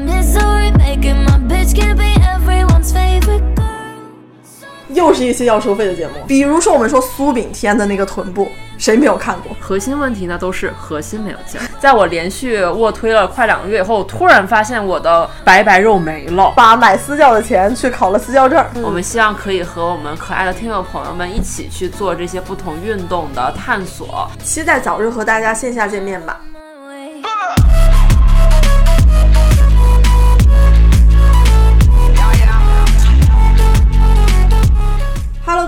My misery making my bitch can't be everyone's favorite girl. 又是一期要收费的节目，比如说我们说苏炳添的那个臀部，谁没有看过？核心问题呢都是核心没有劲儿。在我连续卧推了快两个月以后，突然发现我的白白肉没了。把买私教的钱去考了私教证。我们希望可以和我们可爱的听友朋友们一起去做这些不同运动的探索。期待早日和大家线下见面吧。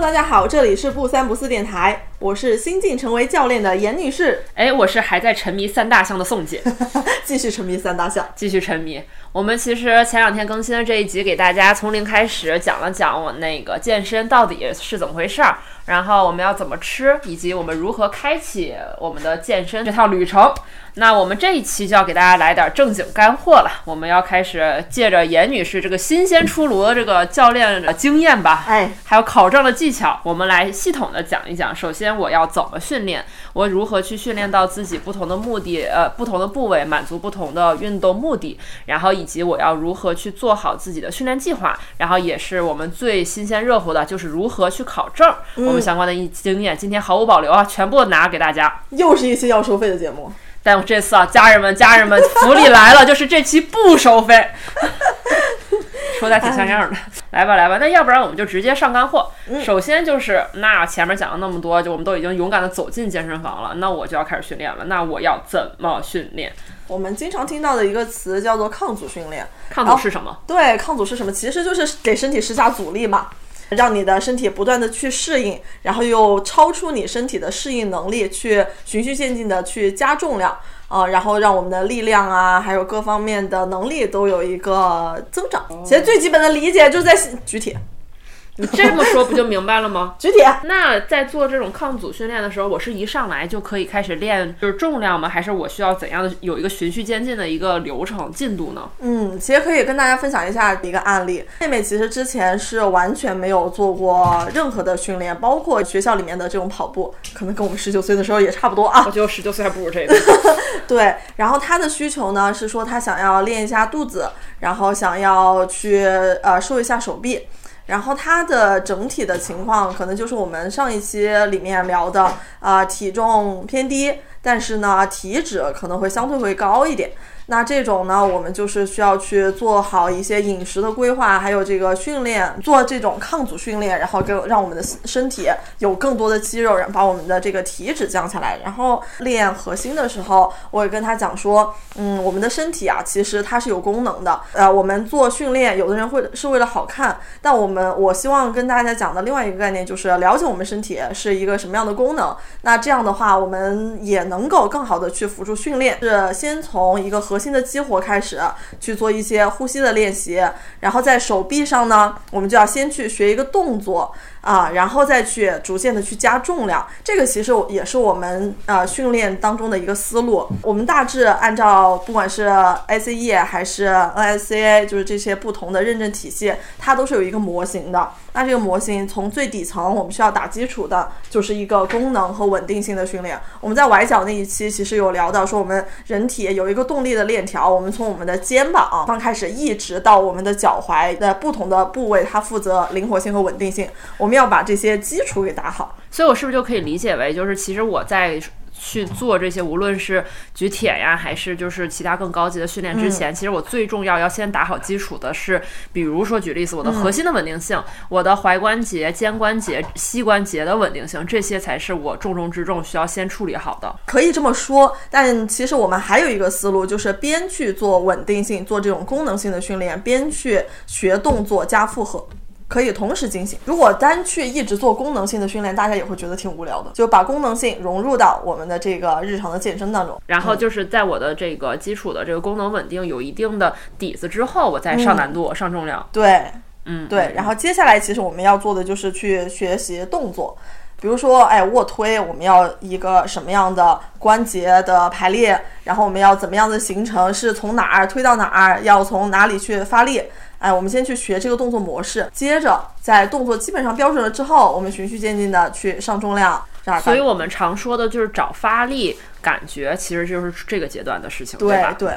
大家好，这里是不三不四电台，我是新晋成为教练的严女士，哎，我是还在沉迷三大项的宋姐，继续沉迷三大项。继续沉迷。我们其实前两天更新的这一集，给大家从零开始讲了讲我那个健身到底是怎么回事儿，然后我们要怎么吃，以及我们如何开启我们的健身这套旅程。那我们这一期就要给大家来点正经干货了，我们要开始借着严女士这个新鲜出炉的这个教练的经验吧，哎，还有考证的技巧，我们来系统的讲一讲。首先，我要怎么训练，我如何去训练到自己不同的目的，呃，不同的部位满足不同的运动目的，然后以及我要如何去做好自己的训练计划，然后也是我们最新鲜热乎的，就是如何去考证，我们相关的一经验，今天毫无保留啊，全部拿给大家。又是一期要收费的节目。但我这次啊，家人们，家人们，福利来了，就是这期不收费，说的还挺像样的。来吧，来吧，那要不然我们就直接上干货。首先就是，那前面讲了那么多，就我们都已经勇敢的走进健身房了，那我就要开始训练了。那我要怎么训练？我们经常听到的一个词叫做抗阻训练。抗阻是什么？对，抗阻是什么？其实就是给身体施加阻力嘛，让你的身体不断的去适应，然后又超出你身体的适应能力，去循序渐进的去加重量。啊、然后让我们的力量啊，还有各方面的能力都有一个增长。其实最基本的理解就是在举铁，你这么说不就明白了吗？举铁。那在做这种抗阻训练的时候，我是一上来就可以开始练就是重量吗？还是我需要怎样的有一个循序渐进的一个流程进度呢？嗯，其实可以跟大家分享一下一个案例。妹妹其实之前是完全没有做过任何的训练，包括学校里面的这种跑步，可能跟我们十九岁的时候也差不多啊我。觉得我十九岁还不如这个。对，然后她的需求呢是说她想要练一下肚子，然后想要去呃瘦一下手臂。然后它的整体的情况可能就是我们上一期里面聊的，啊，体重偏低，但是呢体脂可能会相对会高一点。那这种呢，我们就是需要去做好一些饮食的规划，还有这个训练，做这种抗阻训练，然后给让我们的身体有更多的肌肉，然后把我们的这个体脂降下来。然后练核心的时候，我也跟他讲说，嗯，我们的身体啊，其实它是有功能的。呃，我们做训练，有的人会是为了好看，但我们我希望跟大家讲的另外一个概念就是了解我们身体是一个什么样的功能。那这样的话，我们也能够更好的去辅助训练，是先从一个核心的激活开始去做一些呼吸的练习，然后在手臂上呢，我们就要先去学一个动作啊，然后再去逐渐的去加重量。这个其实也是我们呃训练当中的一个思路。我们大致按照不管是 ACE 还是 NSCA，就是这些不同的认证体系，它都是有一个模型的。那这个模型从最底层，我们需要打基础的，就是一个功能和稳定性的训练。我们在崴脚那一期其实有聊到，说我们人体有一个动力的链条，我们从我们的肩膀刚开始，一直到我们的脚踝的不同的部位，它负责灵活性和稳定性。我们要把这些基础给打好。所以我是不是就可以理解为，就是其实我在去做这些，无论是举铁呀，还是就是其他更高级的训练之前，其实我最重要要先打好基础的是，比如说举例子，我的核心的稳定性，我的踝关节、肩关节、膝关节的稳定性，这些才是我重中之重需要先处理好的。可以这么说，但其实我们还有一个思路，就是边去做稳定性、做这种功能性的训练，边去学动作加负荷。可以同时进行。如果单去一直做功能性的训练，大家也会觉得挺无聊的。就把功能性融入到我们的这个日常的健身当中。然后就是在我的这个基础的这个功能稳定有一定的底子之后，我再上难度、上重量。对，嗯，对。然后接下来其实我们要做的就是去学习动作。比如说，哎，卧推，我们要一个什么样的关节的排列？然后我们要怎么样的形成？是从哪儿推到哪儿？要从哪里去发力？哎，我们先去学这个动作模式，接着在动作基本上标准了之后，我们循序渐进的去上重量。所以我们常说的就是找发力感觉，其实就是这个阶段的事情，对吧？对。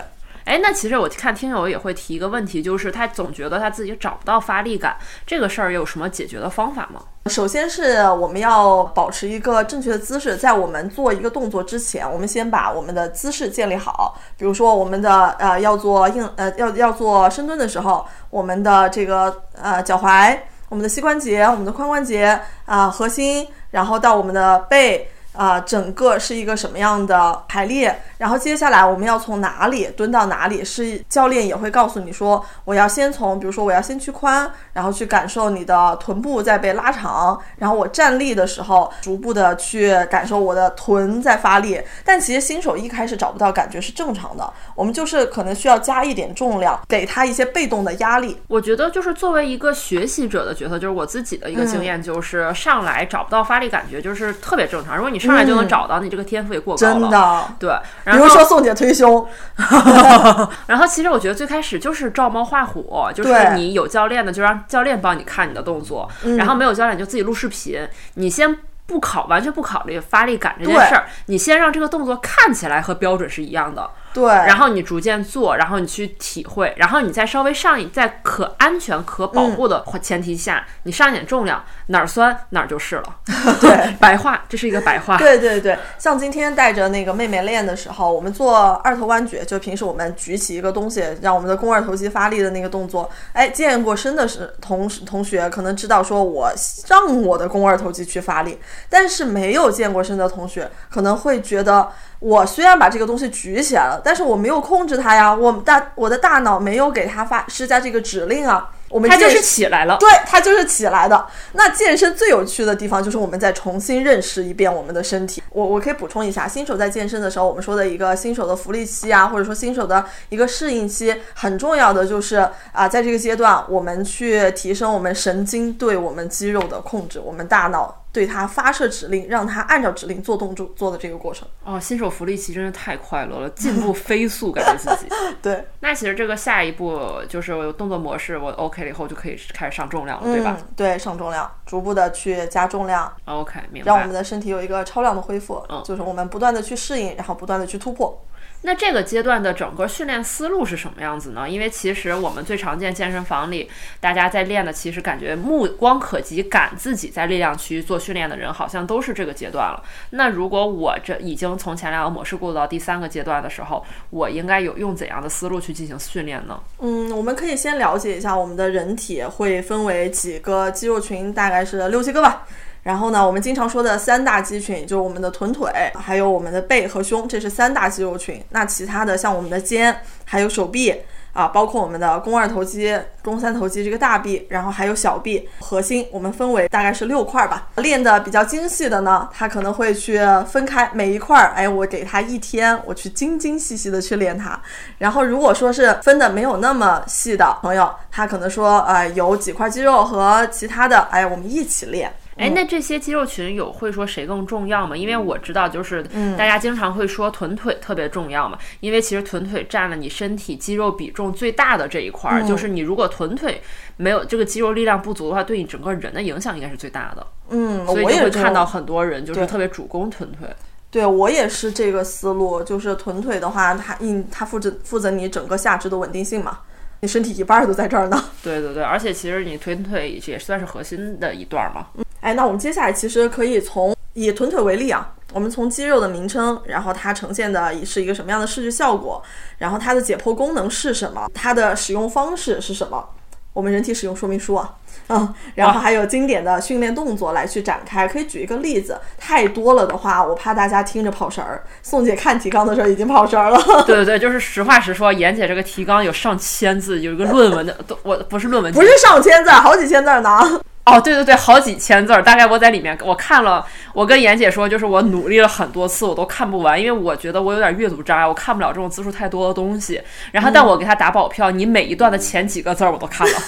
哎，那其实我看听友也会提一个问题，就是他总觉得他自己找不到发力感，这个事儿有什么解决的方法吗？首先是我们要保持一个正确的姿势，在我们做一个动作之前，我们先把我们的姿势建立好。比如说，我们的呃要做硬呃要要做深蹲的时候，我们的这个呃脚踝、我们的膝关节、我们的髋关节啊核心，然后到我们的背。啊，整个是一个什么样的排列？然后接下来我们要从哪里蹲到哪里？是教练也会告诉你说，我要先从，比如说我要先屈髋，然后去感受你的臀部在被拉长，然后我站立的时候，逐步的去感受我的臀在发力。但其实新手一开始找不到感觉是正常的，我们就是可能需要加一点重量，给他一些被动的压力。我觉得就是作为一个学习者的角色，就是我自己的一个经验，就是上来找不到发力感觉，就是特别正常。如果你上来就能找到，你这个天赋也过高了。真的，对。比如说宋姐推胸，然后其实我觉得最开始就是照猫画虎，就是你有教练的就让教练帮你看你的动作，然后没有教练就自己录视频。你先不考，完全不考虑发力感这件事儿，你先让这个动作看起来和标准是一样的。对，然后你逐渐做，然后你去体会，然后你再稍微上一，在可安全、可保护的前提下，你上一点重量，哪儿酸哪儿就是了。对，白话，这是一个白话。对对对，像今天带着那个妹妹练的时候，我们做二头弯举，就平时我们举起一个东西，让我们的肱二头肌发力的那个动作。哎，健过身的是同同学可能知道，说我让我的肱二头肌去发力，但是没有健过身的同学可能会觉得。我虽然把这个东西举起来了，但是我没有控制它呀，我大我的大脑没有给它发施加这个指令啊。我们它就是起来了，对，它就是起来的。那健身最有趣的地方就是我们再重新认识一遍我们的身体。我我可以补充一下，新手在健身的时候，我们说的一个新手的福利期啊，或者说新手的一个适应期，很重要的就是啊，在这个阶段，我们去提升我们神经对我们肌肉的控制，我们大脑。对他发射指令，让他按照指令做动作做的这个过程哦，新手福利期真的太快乐了，进步飞速，感觉自己。对，那其实这个下一步就是动作模式，我 OK 了以后就可以开始上重量了，对吧？对，上重量，逐步的去加重量。OK，明白。让我们的身体有一个超量的恢复，就是我们不断的去适应，然后不断的去突破。那这个阶段的整个训练思路是什么样子呢？因为其实我们最常见健身房里大家在练的，其实感觉目光可及，赶自己在力量区做训练的人，好像都是这个阶段了。那如果我这已经从前两个模式过渡到第三个阶段的时候，我应该有用怎样的思路去进行训练呢？嗯，我们可以先了解一下我们的人体会分为几个肌肉群，大概是六七个吧。然后呢，我们经常说的三大肌群就是我们的臀腿，还有我们的背和胸，这是三大肌肉群。那其他的像我们的肩，还有手臂啊，包括我们的肱二头肌、肱三头肌这个大臂，然后还有小臂、核心，我们分为大概是六块吧。练的比较精细的呢，他可能会去分开每一块，哎，我给他一天，我去精精细细的去练它。然后如果说是分的没有那么细的朋友，他可能说，呃，有几块肌肉和其他的，哎，我们一起练。哎，那这些肌肉群有会说谁更重要吗？因为我知道，就是大家经常会说臀腿特别重要嘛。因为其实臀腿占了你身体肌肉比重最大的这一块儿，就是你如果臀腿没有这个肌肉力量不足的话，对你整个人的影响应该是最大的。嗯，所以就会看到很多人就是特别主攻臀腿。对我也是这个思路，就是臀腿的话，它因它负责负责你整个下肢的稳定性嘛。你身体一半都在这儿呢。对对对，而且其实你臀腿也算是核心的一段嘛。哎，那我们接下来其实可以从以臀腿为例啊，我们从肌肉的名称，然后它呈现的是一个什么样的视觉效果，然后它的解剖功能是什么，它的使用方式是什么，我们人体使用说明书啊。嗯，然后还有经典的训练动作来去展开，可以举一个例子。太多了的话，我怕大家听着跑神儿。宋姐看提纲的时候已经跑神儿了。对对 对，就是实话实说，妍姐这个提纲有上千字，有一个论文的，都我不是论文，不是上千字，好几千字呢。哦，对对对，好几千字儿，大概我在里面我看了，我跟妍姐说，就是我努力了很多次，我都看不完，因为我觉得我有点阅读障碍，我看不了这种字数太多的东西。然后，但我给他打保票，你每一段的前几个字儿我都看了。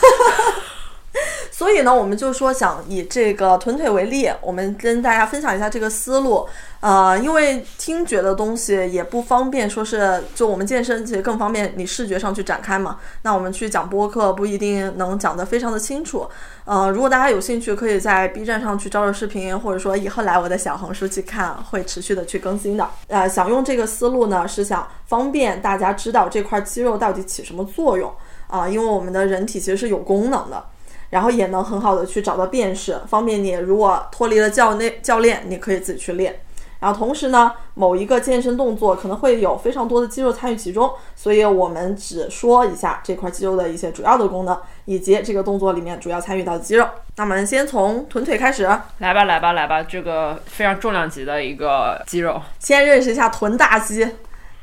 所以呢，我们就说想以这个臀腿为例，我们跟大家分享一下这个思路。呃，因为听觉的东西也不方便，说是就我们健身其实更方便你视觉上去展开嘛。那我们去讲播客不一定能讲得非常的清楚。呃，如果大家有兴趣，可以在 B 站上去找着视频，或者说以后来我的小红书去看，会持续的去更新的。呃，想用这个思路呢，是想方便大家知道这块肌肉到底起什么作用啊，因为我们的人体其实是有功能的。然后也能很好的去找到辨识，方便你如果脱离了教内教练，你可以自己去练。然后同时呢，某一个健身动作可能会有非常多的肌肉参与其中，所以我们只说一下这块肌肉的一些主要的功能，以及这个动作里面主要参与到的肌肉。那我们先从臀腿开始，来吧来吧来吧，这个非常重量级的一个肌肉，先认识一下臀大肌。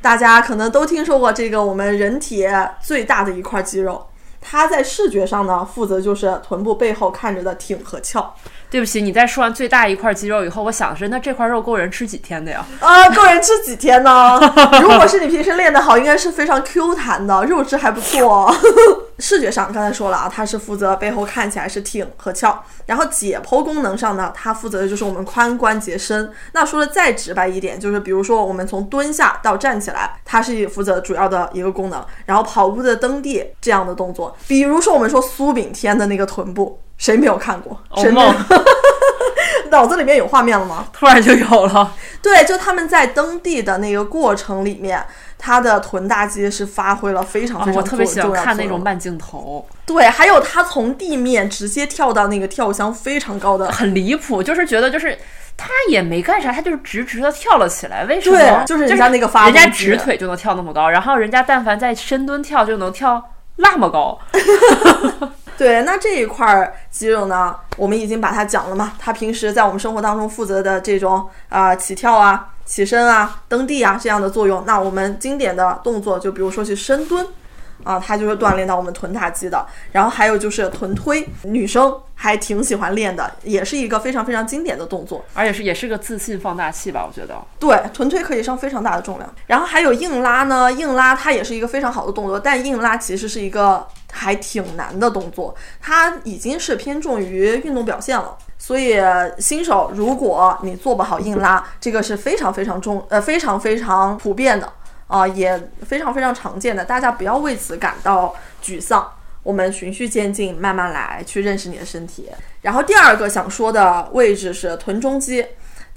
大家可能都听说过这个我们人体最大的一块肌肉。它在视觉上呢，负责就是臀部背后看着的挺和翘。对不起，你在说完最大一块肌肉以后，我想的是，那这块肉够人吃几天的呀？啊，够人吃几天呢？如果是你平时练得好，应该是非常 Q 弹的，肉质还不错。视觉上刚才说了啊，它是负责背后看起来是挺和翘。然后解剖功能上呢，它负责的就是我们髋关节伸。那说的再直白一点，就是比如说我们从蹲下到站起来，它是负责主要的一个功能。然后跑步的蹬地这样的动作，比如说我们说苏炳添的那个臀部。谁没有看过？谁梦？脑子里面有画面了吗？突然就有了。对，就他们在蹬地的那个过程里面，他的臀大肌是发挥了非常非常我特别喜欢看那种慢镜头。对，还有他从地面直接跳到那个跳箱非常高的，很离谱。就是觉得就是他也没干啥，他就是直直的跳了起来。为什么？对，就是人家那个发，人家直腿就能跳那么高，然后人家但凡在深蹲跳就能跳那么高。对，那这一块肌肉呢，我们已经把它讲了嘛。它平时在我们生活当中负责的这种啊起跳啊、起身啊、蹬地啊这样的作用。那我们经典的动作，就比如说去深蹲啊，它就是锻炼到我们臀大肌的。然后还有就是臀推，女生还挺喜欢练的，也是一个非常非常经典的动作，而且是也是个自信放大器吧，我觉得。对，臀推可以上非常大的重量。然后还有硬拉呢，硬拉它也是一个非常好的动作，但硬拉其实是一个。还挺难的动作，它已经是偏重于运动表现了。所以新手，如果你做不好硬拉，这个是非常非常重，呃，非常非常普遍的啊，也非常非常常见的。大家不要为此感到沮丧，我们循序渐进，慢慢来，去认识你的身体。然后第二个想说的位置是臀中肌。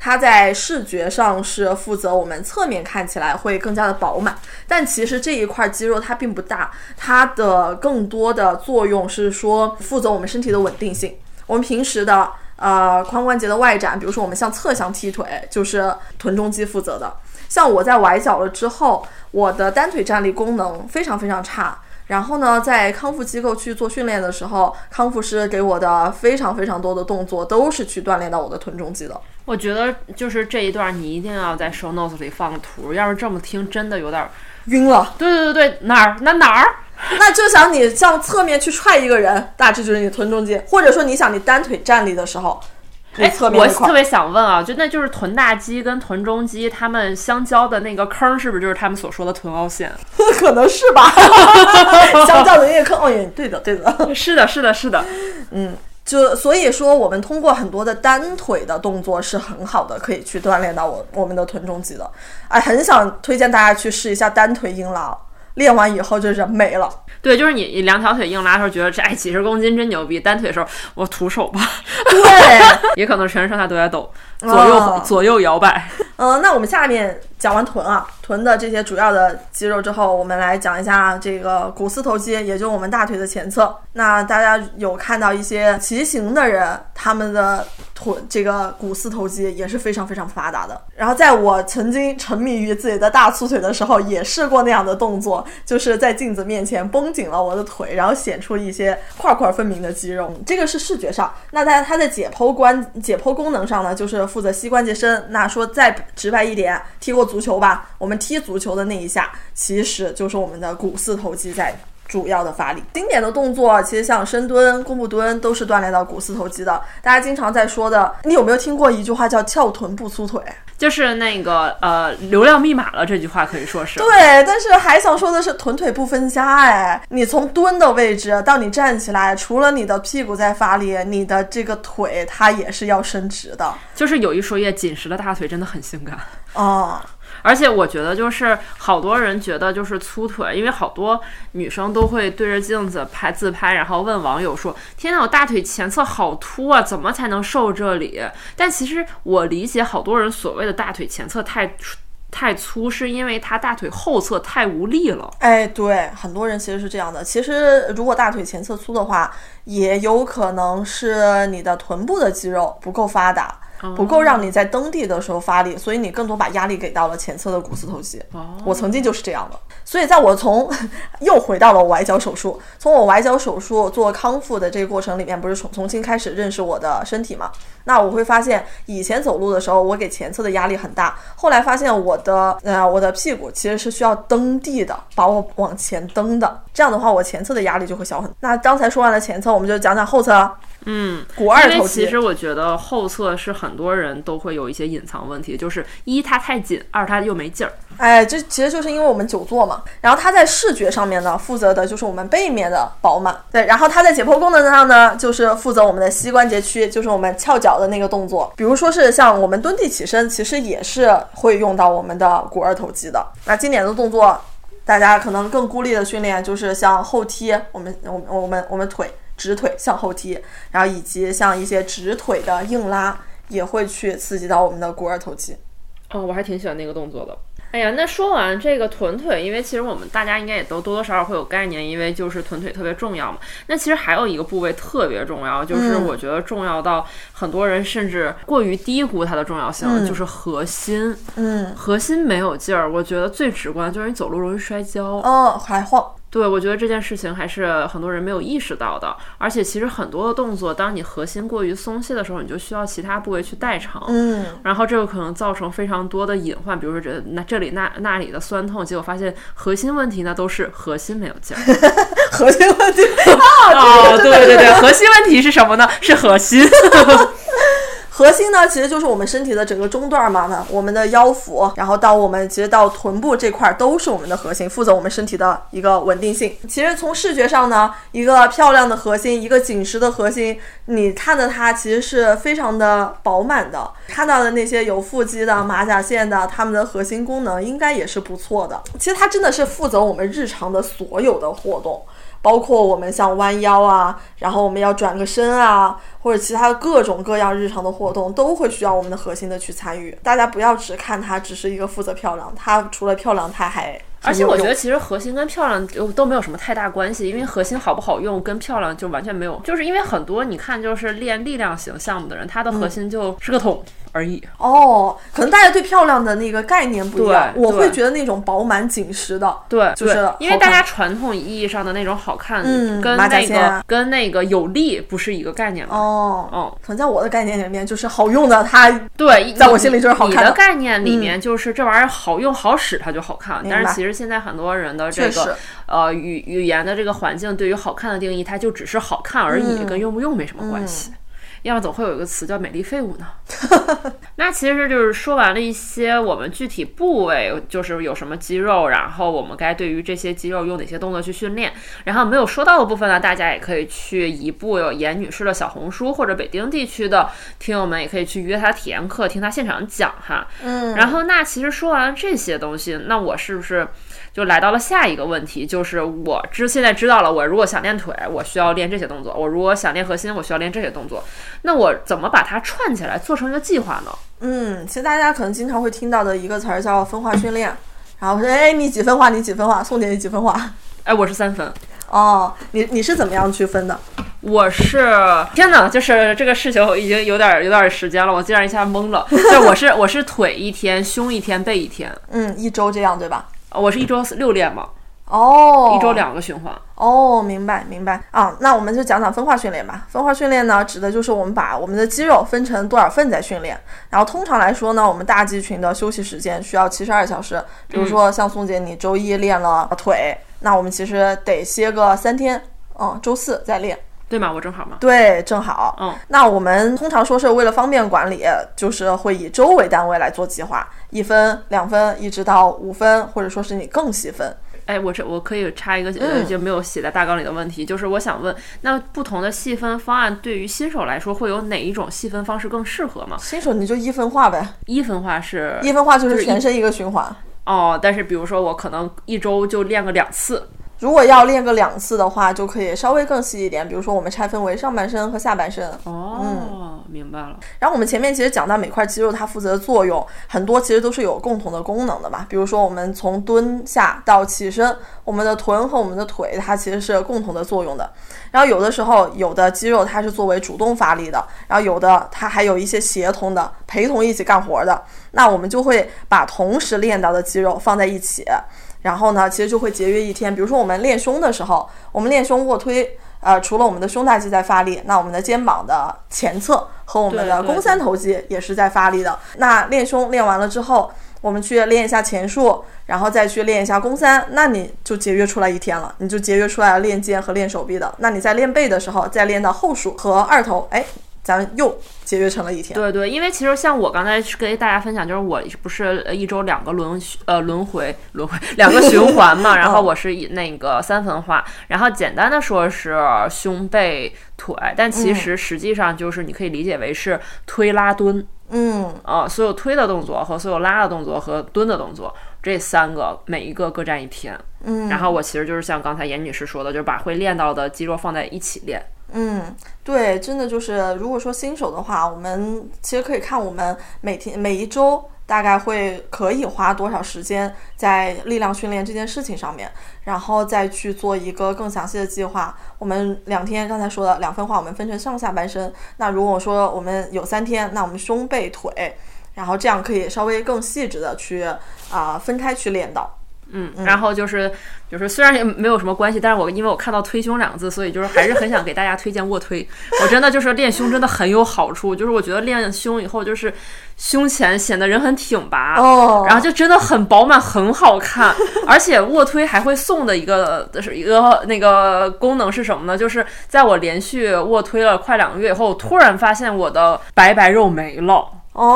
它在视觉上是负责我们侧面看起来会更加的饱满，但其实这一块肌肉它并不大，它的更多的作用是说负责我们身体的稳定性。我们平时的呃髋关节的外展，比如说我们向侧向踢腿，就是臀中肌负责的。像我在崴脚了之后，我的单腿站立功能非常非常差。然后呢，在康复机构去做训练的时候，康复师给我的非常非常多的动作都是去锻炼到我的臀中肌的。我觉得就是这一段你一定要在 show notes 里放个图，要是这么听真的有点晕了。对对对对，哪儿？那哪儿？那就想你向侧面去踹一个人，大致就是你臀中肌，或者说你想你单腿站立的时候。哎，我特别想问啊，就那就是臀大肌跟臀中肌，它们相交的那个坑，是不是就是他们所说的臀凹陷？可能是吧，相交的那个坑，哦，耶，对的，对的，是的，是的，是的，嗯，就所以说，我们通过很多的单腿的动作是很好的，可以去锻炼到我我们的臀中肌的。哎，很想推荐大家去试一下单腿硬拉。练完以后就人没了。对，就是你你两条腿硬拉的时候，觉得这哎几十公斤真牛逼；单腿的时候，我徒手吧。对，也可能全身上下都在抖，左右左右摇摆。嗯、那我们下面讲完臀啊，臀的这些主要的肌肉之后，我们来讲一下这个股四头肌，也就我们大腿的前侧。那大家有看到一些骑行的。人，他们的臀这个股四头肌也是非常非常发达的。然后在我曾经沉迷于自己的大粗腿的时候，也试过那样的。动作，就是在镜子面前绷紧了我的腿，然后显出一些块块分明的肌肉。这个是视觉上。那在它的解剖关解剖功能上呢，就是负责膝关节伸。那说再直白一点，踢过足球吧？我们踢足球的那一下，其实就是我们的股四头肌在主要的发力。经典的动作，其实像深蹲、弓步蹲都是锻炼到股四头肌的。大家经常在说的，你有没有听过一句话叫“翘臀不粗腿”？就是那个呃流量密码了这句话可以说是。对，但是还想说的是臀腿不分家哎，你从蹲的位置到你站起来，除了你的屁股在发力，你的这个腿它也是要伸直的就是有一说一，紧实的大腿真的很性感。哦。而且我觉得，就是好多人觉得就是粗腿，因为好多女生都会对着镜子拍自拍，然后问网友说：“天呐，我大腿前侧好凸啊，怎么才能瘦这里？”但其实我理解好多人所谓的大腿前侧太太粗，是因为他大腿后侧太无力了。哎，对，很多人其实是这样的。其实如果大腿前侧粗的话，也有可能是你的臀部的肌肉不够发达。不够让你在蹬地的时候发力，所以你更多把压力给到了前侧的股四头肌。我曾经就是这样的，所以在我从 又回到了我崴脚手术，从我崴脚手术做康复的这个过程里面，不是重重新开始认识我的身体嘛？那我会发现，以前走路的时候，我给前侧的压力很大，后来发现我的呃我的屁股其实是需要蹬地的，把我往前蹬的，这样的话我前侧的压力就会小很。那刚才说完了前侧，我们就讲讲后侧。嗯，股二头肌。其实我觉得后侧是很多人都会有一些隐藏问题，就是一它太紧，二它又没劲儿。哎，这其实就是因为我们久坐嘛。然后它在视觉上面呢，负责的就是我们背面的饱满。对，然后它在解剖功能上呢，就是负责我们的膝关节区，就是我们翘脚的那个动作。比如说是像我们蹲地起身，其实也是会用到我们的股二头肌的。那经典的动作，大家可能更孤立的训练就是像后踢，我们我们我们我们腿。直腿向后踢，然后以及像一些直腿的硬拉，也会去刺激到我们的股二头肌。哦，我还挺喜欢那个动作的。哎呀，那说完这个臀腿，因为其实我们大家应该也都多多少少会有概念，因为就是臀腿特别重要嘛。那其实还有一个部位特别重要，就是我觉得重要到很多人甚至过于低估它的重要性，就是核心。嗯，核心没有劲儿，我觉得最直观就是你走路容易摔跤。哦，还晃。对，我觉得这件事情还是很多人没有意识到的，而且其实很多的动作，当你核心过于松懈的时候，你就需要其他部位去代偿，嗯，然后这个可能造成非常多的隐患，比如说这那这里那那里的酸痛，结果发现核心问题呢都是核心没有劲儿，核心问题 哦，对对对，核心问题是什么呢？是核心。核心呢，其实就是我们身体的整个中段嘛，那我们的腰腹，然后到我们其实到臀部这块都是我们的核心，负责我们身体的一个稳定性。其实从视觉上呢，一个漂亮的核心，一个紧实的核心，你看着它其实是非常的饱满的。看到的那些有腹肌的、马甲线的，他们的核心功能应该也是不错的。其实它真的是负责我们日常的所有的活动。包括我们像弯腰啊，然后我们要转个身啊，或者其他各种各样日常的活动，都会需要我们的核心的去参与。大家不要只看它只是一个负责漂亮，它除了漂亮，它还而且我觉得其实核心跟漂亮都都没有什么太大关系，因为核心好不好用跟漂亮就完全没有，就是因为很多你看就是练力量型项目的人，他的核心就是个桶而已。哦，可能大家对漂亮的那个概念不一样，对我会觉得那种饱满紧实的，对，就是因为大家传统意义上的那种好看，嗯跟那个啊跟那个有力不是一个概念嘛。哦，哦，可能在我的概念里面，就是好用的它，对，在我心里就是好看你的概念里面就是这玩意儿好用好使，它就好看。但是其实现在很多人的这个呃语语言的这个环境对于好看的定义，它就只是好看而已，嗯。跟用不用没什么关系。要么总会有一个词叫“美丽废物”呢。那其实就是说完了一些我们具体部位，就是有什么肌肉，然后我们该对于这些肌肉用哪些动作去训练。然后没有说到的部分呢，大家也可以去一部有严女士的小红书，或者北京地区的听友们也可以去约她体验课，听她现场讲哈。嗯，然后那其实说完了这些东西，那我是不是就来到了下一个问题，就是我知现在知道了，我如果想练腿，我需要练这些动作；我如果想练核心，我需要练这些动作。那我怎么把它串起来，做成一个计划呢？嗯，其实大家可能经常会听到的一个词儿叫分化训练，然后说，哎，你几分化？你几分化？宋姐你几分化？哎，我是三分。哦，你你是怎么样区分的？我是天哪，就是这个事情已经有点有点时间了，我竟然一下懵了。就我是我是腿一天，胸一天，背一天。嗯，一周这样对吧？我是一周六练嘛。哦，一周两个循环。哦，明白明白啊。那我们就讲讲分化训练吧。分化训练呢，指的就是我们把我们的肌肉分成多少份在训练。然后通常来说呢，我们大肌群的休息时间需要七十二小时。比如说像宋姐，你周一练了腿，那我们其实得歇个三天，嗯，周四再练。对吗？我正好吗？对，正好。嗯，那我们通常说是为了方便管理，就是会以周为单位来做计划，一分、两分，一直到五分，或者说是你更细分。哎，我这我可以插一个呃就没有写在大纲里的问题，就是我想问，那不同的细分方案对于新手来说，会有哪一种细分方式更适合吗？新手你就一分化呗，一分化是一分化就是全身一个循环。哦，但是比如说我可能一周就练个两次。如果要练个两次的话，就可以稍微更细一点。比如说，我们拆分为上半身和下半身。哦，嗯，明白了。然后我们前面其实讲到每块肌肉它负责的作用很多，其实都是有共同的功能的嘛。比如说，我们从蹲下到起身，我们的臀和我们的腿它其实是共同的作用的。然后有的时候，有的肌肉它是作为主动发力的，然后有的它还有一些协同的、陪同一起干活的。那我们就会把同时练到的肌肉放在一起。然后呢，其实就会节约一天。比如说我们练胸的时候，我们练胸卧推，呃，除了我们的胸大肌在发力，那我们的肩膀的前侧和我们的肱三头肌也是在发力的。那练胸练完了之后，我们去练一下前束，然后再去练一下肱三，那你就节约出来一天了，你就节约出来了练肩和练手臂的。那你在练背的时候，再练到后束和二头，哎。咱又节约成了一天。对对，因为其实像我刚才跟大家分享，就是我不是一周两个轮呃轮回轮回两个循环嘛，然后我是以那个三分化，然后简单的说是胸背腿，但其实实际上就是你可以理解为是推拉蹲。嗯啊，所有推的动作和所有拉的动作和蹲的动作，这三个每一个各占一天。嗯，然后我其实就是像刚才严女士说的，就是把会练到的肌肉放在一起练。嗯，对，真的就是，如果说新手的话，我们其实可以看我们每天每一周大概会可以花多少时间在力量训练这件事情上面，然后再去做一个更详细的计划。我们两天刚才说的两分化，我们分成上下半身。那如果说我们有三天，那我们胸背腿，然后这样可以稍微更细致的去啊分开去练到。嗯，然后就是就是虽然也没有什么关系，但是我因为我看到推胸两个字，所以就是还是很想给大家推荐卧推。我真的就是练胸真的很有好处，就是我觉得练胸以后就是胸前显得人很挺拔，哦，然后就真的很饱满，很好看。而且卧推还会送的一个是一个那个功能是什么呢？就是在我连续卧推了快两个月以后，突然发现我的白白肉没了。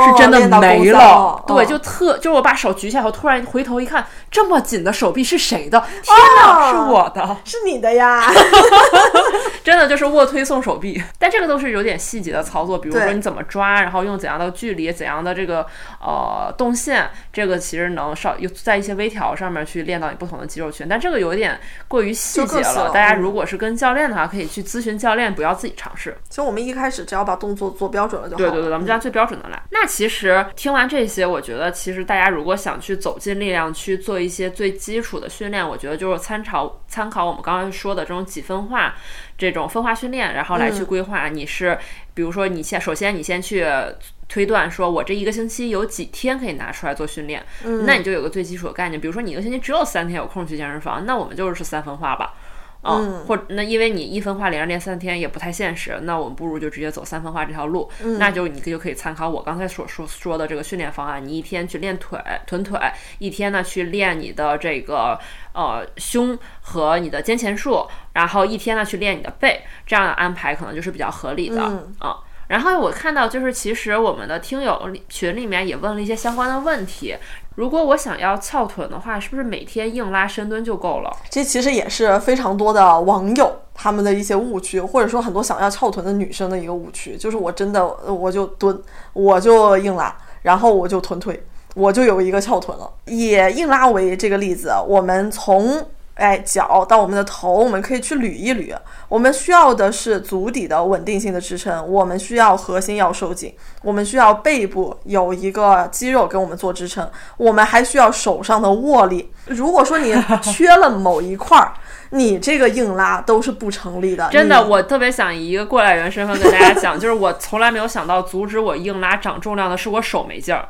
是真的没了，对，就特就是我把手举起来后，突然回头一看，这么紧的手臂是谁的？天哪，是我的，是你的呀！真的就是卧推送手臂，但这个都是有点细节的操作，比如说你怎么抓，然后用怎样的距离、怎样的这个呃动线，这个其实能稍有在一些微调上面去练到你不同的肌肉群，但这个有点过于细节了。大家如果是跟教练的话，可以去咨询教练，不要自己尝试。其实我们一开始只要把动作做标准了就好。对对对，咱们就按最标准的来。那其实听完这些，我觉得其实大家如果想去走进力量区做一些最基础的训练，我觉得就是参考参考我们刚刚说的这种几分化这种分化训练，然后来去规划。你是比如说你先首先你先去推断，说我这一个星期有几天可以拿出来做训练，那你就有个最基础的概念。比如说你一个星期只有三天有空去健身房，那我们就是三分化吧。嗯，或那因为你一分化连着练三天也不太现实，那我们不如就直接走三分化这条路。嗯，那就你就可以参考我刚才所说说的这个训练方案，你一天去练腿臀腿，一天呢去练你的这个呃胸和你的肩前束，然后一天呢去练你的背，这样的安排可能就是比较合理的啊。然后我看到就是其实我们的听友群里面也问了一些相关的问题。如果我想要翘臀的话，是不是每天硬拉深蹲就够了？这其实也是非常多的网友他们的一些误区，或者说很多想要翘臀的女生的一个误区，就是我真的我就蹲，我就硬拉，然后我就臀推，我就有一个翘臀了。以硬拉为这个例子，我们从哎脚到我们的头，我们可以去捋一捋。我们需要的是足底的稳定性的支撑，我们需要核心要收紧，我们需要背部有一个肌肉给我们做支撑，我们还需要手上的握力。如果说你 缺了某一块儿，你这个硬拉都是不成立的。真的，我特别想以一个过来人身份跟大家讲，就是我从来没有想到阻止我硬拉长重量的是我手没劲儿。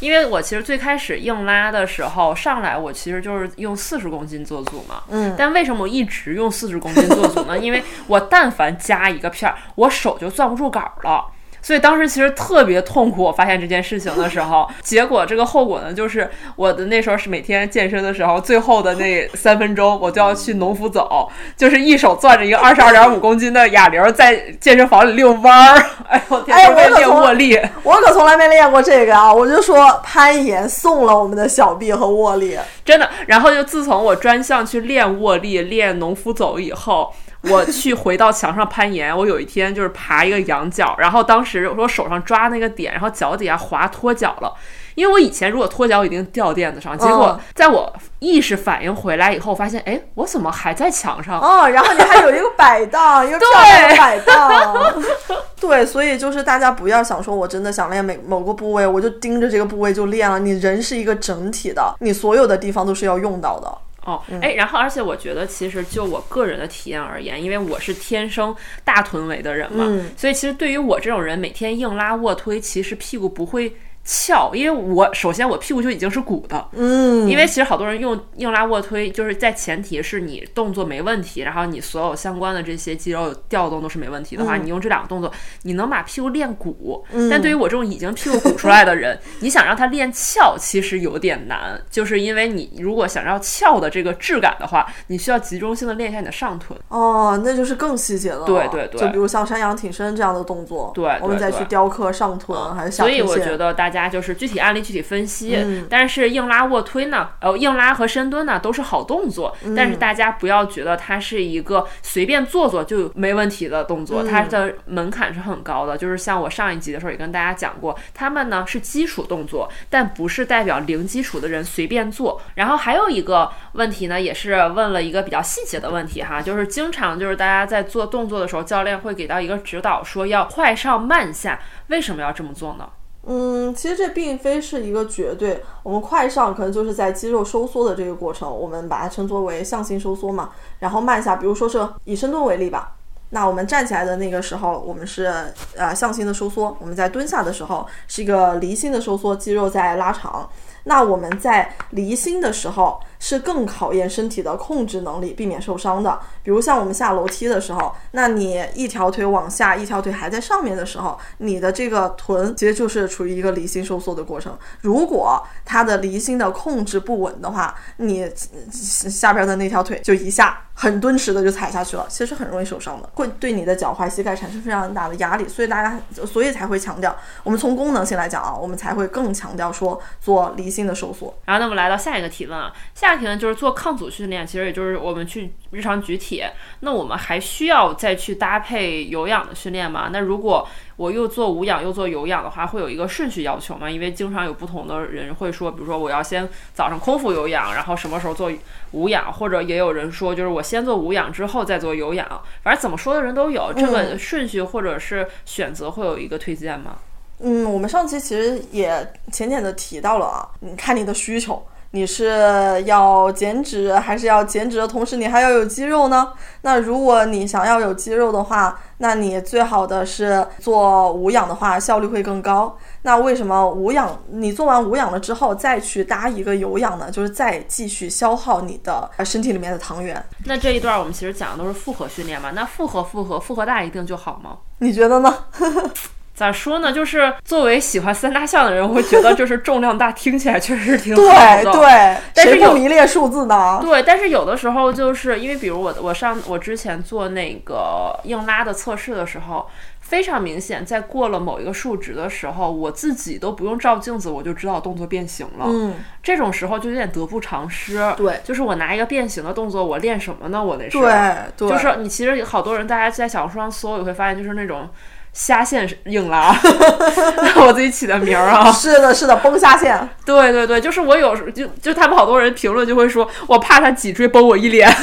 因为我其实最开始硬拉的时候上来，我其实就是用四十公斤做组嘛。嗯但为什么我一直用四十公斤做组呢？因为我但凡加一个片儿，我手就攥不住杆儿了。所以当时其实特别痛苦，我发现这件事情的时候，结果这个后果呢，就是我的那时候是每天健身的时候，最后的那三分钟我就要去农夫走，就是一手攥着一个二十二点五公斤的哑铃儿在健身房里遛弯儿，哎呦我天，练握力。我可从来没练过这个啊！我就说攀岩送了我们的小臂和握力。真的。然后就自从我专项去练握力、练农夫走以后，我去回到墙上攀岩。我有一天就是爬一个羊角，然后当时我说手上抓那个点，然后脚底下滑脱脚了。因为我以前如果脱脚，我一定掉垫子上。结果嗯在我意识反应回来以后，发现哎，我怎么还在墙上？哦，然后你还有一个摆荡，一个漂亮的摆荡。对，所以就是大家不要想说我真的想练每某个部位，我就盯着这个部位就练了。你人是一个整体的，你所有的地方都是要用到的。哦，哎，然后而且我觉得，其实就我个人的体验而言，因为我是天生大臀围的人嘛，嗯。所以其实对于我这种人，每天硬拉卧推，其实屁股不会翘，因为我首先我屁股就已经是鼓的，嗯，因为其实好多人用硬拉卧推，就是在前提是你动作没问题，然后你所有相关的这些肌肉调动都是没问题的话，你用这两个动作，你能把屁股练鼓。但对于我这种已经屁股鼓出来的人，你想让他练翘，其实有点难，就是因为你如果想要翘的这个质感的话，你需要集中性的练一下你的上臀。哦，那就是更细节了。对对对就比如像山羊挺身这样的动作，对对我们再去雕刻上臀还是下所臀线。以我觉得大家就是具体案例具体分析。嗯但是硬拉卧推呢，呃，硬拉和深蹲呢都是好动作，嗯但是大家不要觉得它是一个随便做做就没问题的动作，它嗯的门槛是很高的。就是像我上一集的时候也跟大家讲过，他们呢是基础动作，但不是代表零基础的人随便做。然后还有一个问题呢，也是问了一个比较细节的问题哈，就是经常就是大家在做动作的时候，教练会给到一个指导，说要快上慢下，为什么要这么做呢？嗯，其实这并非是一个绝对。我们快上可能就是在肌肉收缩的这个过程，我们把它称作为向心收缩嘛。然后慢下，比如说是以深蹲为例吧。那我们站起来的那个时候，我们是呃向心的收缩；我们在蹲下的时候是一个离心的收缩，肌肉在拉长。那我们在离心的时候是更考验身体的控制能力，避免受伤的。比如像我们下楼梯的时候，那你一条腿往下，一条腿还在上面的时候，你的这个臀其实就是处于一个离心收缩的过程。如果它的离心的控制不稳的话，你下边的那条腿就一下很敦实的就踩下去了，其实很容易受伤的，会对你的脚踝、膝盖产生非常大的压力。所以大家，所以才会强调，我们从功能性来讲啊，我们才会更强调说做离心的收缩。然后，那么来到下一个提问啊，下一个提问就是做抗阻训练，其实也就是我们去日常举铁，那我们还需要再去搭配有氧的训练吗？那如果我又做无氧又做有氧的话，会有一个顺序要求吗？因为经常有不同的人会说，比如说我要先早上空腹有氧，然后什么时候做无氧，或者也有人说就是我先做无氧之后再做有氧，反正怎么说的人都有，这个顺序或者是选择会有一个推荐吗？嗯，我们上期其实也浅浅的提到了啊，你看你的需求，你是要减脂还是要减脂的同时你还要有肌肉呢？那如果你想要有肌肉的话，那你最好的是做无氧的话，效率会更高。那为什么无氧你做完无氧了之后再去搭一个有氧呢？就是再继续消耗你的呃身体里面的糖原。那这一段我们其实讲的都是复合训练嘛，那复合复合复合大一定就好吗？你觉得呢？咋说呢？就是作为喜欢三大项的人，我会觉得就是重量大，听起来确实挺好的。对对，但是有谁不迷恋数字呢？对，但是有的时候就是因为，比如我我上我之前做那个硬拉的测试的时候，非常明显，在过了某一个数值的时候，我自己都不用照镜子，我就知道动作变形了。嗯，这种时候就有点得不偿失。对就是我拿一个变形的动作，我练什么呢？我那是。对对，就是你其实好多人，大家在小红书上搜，也会发现就是那种虾线硬拉，我自己起的名儿啊。是的，是的，崩虾线。对对对，就是我有时就就他们好多人评论就会说，我怕他脊椎崩我一脸。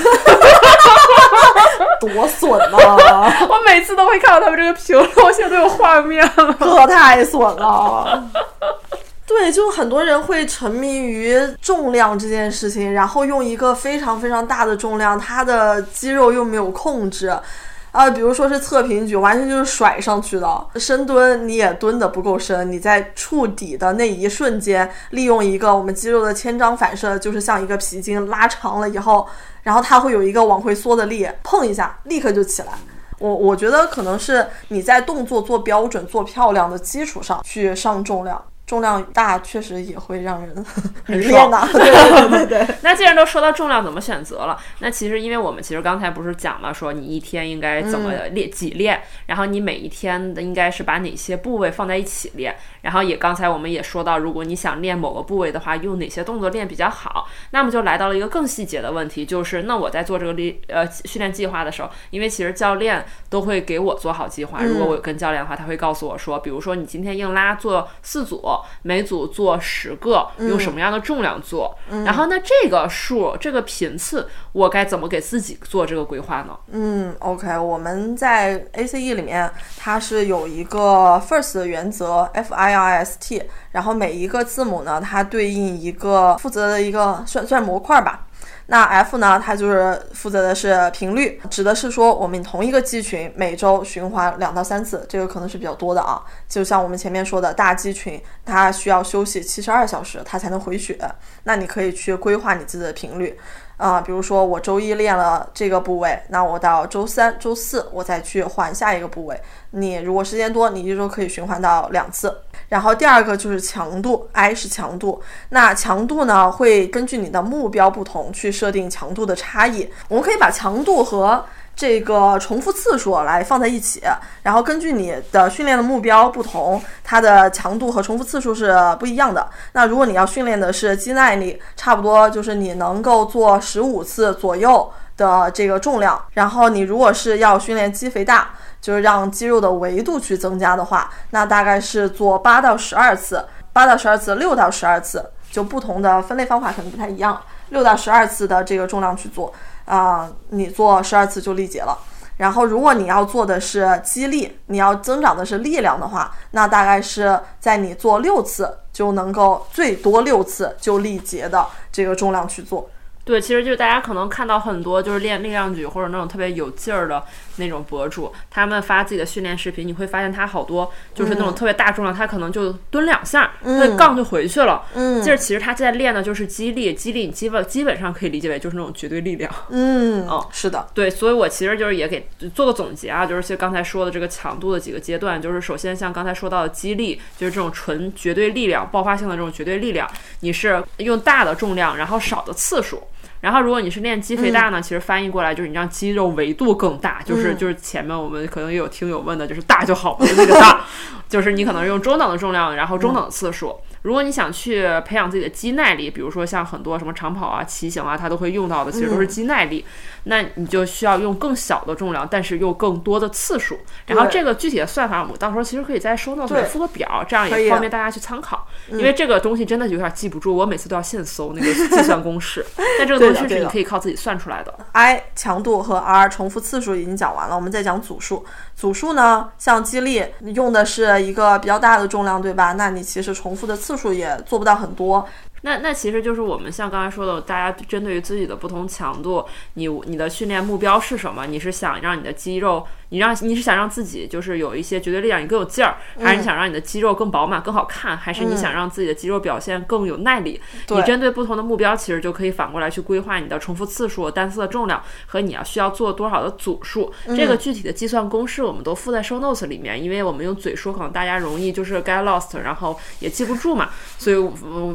多损呐！我每次都会看到他们这个评论，我现在都有画面了，可太损了。对，就很多人会沉迷于重量这件事情，然后用一个非常非常大的重量，他的肌肉又没有控制。啊，比如说是侧平举，完全就是甩上去的。深蹲你也蹲得不够深，你在触底的那一瞬间，利用一个我们肌肉的牵张反射，就是像一个皮筋拉长了以后，然后它会有一个往回缩的力，碰一下立刻就起来。我我觉得可能是你在动作做标准、做漂亮的基础上去上重量。重量大确实也会让人 很练的，对对对 对。那既然都说到重量怎么选择了，那其实因为我们其实刚才不是讲了，说你一天应该怎么练几练，然后你每一天的应该是把哪些部位放在一起练，然后也刚才我们也说到，如果你想练某个部位的话，用哪些动作练比较好，那么就来到了一个更细节的问题，就是那我在做这个练呃训练计划的时候，因为其实教练都会给我做好计划，如果我有跟教练的话，他会告诉我说，比如说你今天硬拉做四组。每组做十个，用什么样的重量做？然后那这个数，这个频次，我该怎么给自己做这个规划呢？嗯，OK，我们在 ACE 里面，它是有一个 FIRST 的原则，F I R S T，然后每一个字母呢，它对应一个负责的一个算算模块吧。那 F 呢？它就是负责的是频率，指的是说我们同一个肌群每周循环两到三次，这个可能是比较多的啊。就像我们前面说的大肌群，它需要休息七十二小时，它才能回血。那你可以去规划你自己的频率。啊，比如说我周一练了这个部位，那我到周三、周四我再去换下一个部位。你如果时间多，你一周可以循环到两次。然后第二个就是强度，I 是强度。那强度呢，会根据你的目标不同去设定强度的差异。我们可以把强度和这个重复次数来放在一起，然后根据你的训练的目标不同，它的强度和重复次数是不一样的。那如果你要训练的是肌耐力，差不多就是你能够做十五次左右的这个重量。然后你如果是要训练肌肥大，就是让肌肉的维度去增加的话，那大概是做八到十二次，八到十二次，六到十二次，就不同的分类方法可能不太一样，六到十二次的这个重量去做。啊，你做十二次就力竭了。然后，如果你要做的是肌力，你要增长的是力量的话，那大概是在你做六次就能够最多六次就力竭的这个重量去做。对，其实就是大家可能看到很多就是练力量举或者那种特别有劲儿的那种博主，他们发自己的训练视频，你会发现他好多就是那种特别大重量，他可能就蹲两下，那杠就回去了。嗯，就是其实他在练的就是肌力，肌力你基本基本上可以理解为就是那种绝对力量。嗯，哦，是的，对，所以我其实就是也给做个总结啊，就是像刚才说的这个强度的几个阶段，就是首先像刚才说到的肌力，就是这种纯绝对力量、爆发性的这种绝对力量，你是用大的重量，然后少的次数。然后，如果你是练肌肥大呢，其实翻译过来就是你让肌肉维度更大，就是就是前面我们可能也有听友问的，就是大就好了那个大，就是你可能用中等的重量，然后中等的次数。如果你想去培养自己的肌耐力，比如说像很多什么长跑啊、骑行啊，它都会用到的，其实都是肌耐力。那你就需要用更小的重量，但是又更多的次数。然后这个具体的算法，我们到时候其实可以在收 notes 里附个表，这样也方便大家去参考。因为这个东西真的有点记不住，我每次都要现搜那个计算公式。但这个东西是你可以靠自己算出来的。I 强度和 R 重复次数已经讲完了，我们再讲组数。组数呢，像肌力用的是一个比较大的重量，对吧？那你其实重复的次数也做不到很多。那那其实就是我们像刚才说的，大家针对于自己的不同强度，你你的训练目标是什么？你是想让你的肌肉？你让你是想让自己就是有一些绝对力量，你更有劲儿，还是你想让你的肌肉更饱满、更好看，还是你想让自己的肌肉表现更有耐力？你针对不同的目标，其实就可以反过来去规划你的重复次数、单次的重量和你要需要做多少的组数。这个具体的计算公式我们都附在 show notes 里面，因为我们用嘴说，可能大家容易就是 get lost，然后也记不住嘛。所以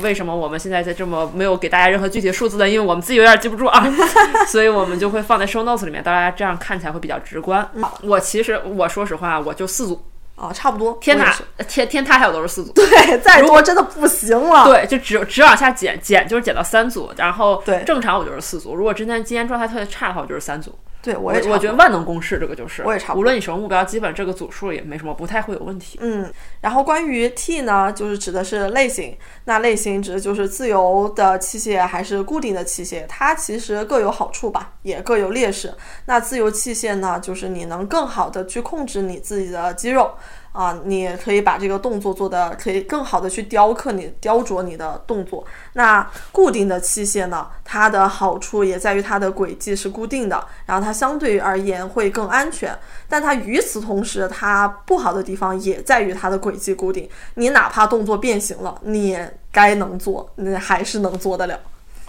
为什么我们现在在这么没有给大家任何具体的数字呢？因为我们自己有点记不住啊，所以我们就会放在 show notes 里面，大家这样看起来会比较直观。我其实我说实话，我就四组啊，差不多。天塌天天塌还有都是四组，对，再多真的不行了。对，就只只往下减减，就是减到三组，然后对正常我就是四组。如果今天今天状态特别差的话，我就是三组。对我我也差不多我觉得万能公式这个就是，我也差不多无论你什么目标，基本这个组数也没什么，不太会有问题。嗯，然后关于 T 呢，就是指的是类型，那类型指的就是自由的器械还是固定的器械，它其实各有好处吧，也各有劣势。那自由器械呢，就是你能更好的去控制你自己的肌肉。啊，你可以把这个动作做的可以更好的去雕刻你雕琢你的动作。那固定的器械呢，它的好处也在于它的轨迹是固定的，然后它相对而言会更安全。但它与此同时，它不好的地方也在于它的轨迹固定。你哪怕动作变形了，你也该能做，你还是能做得了。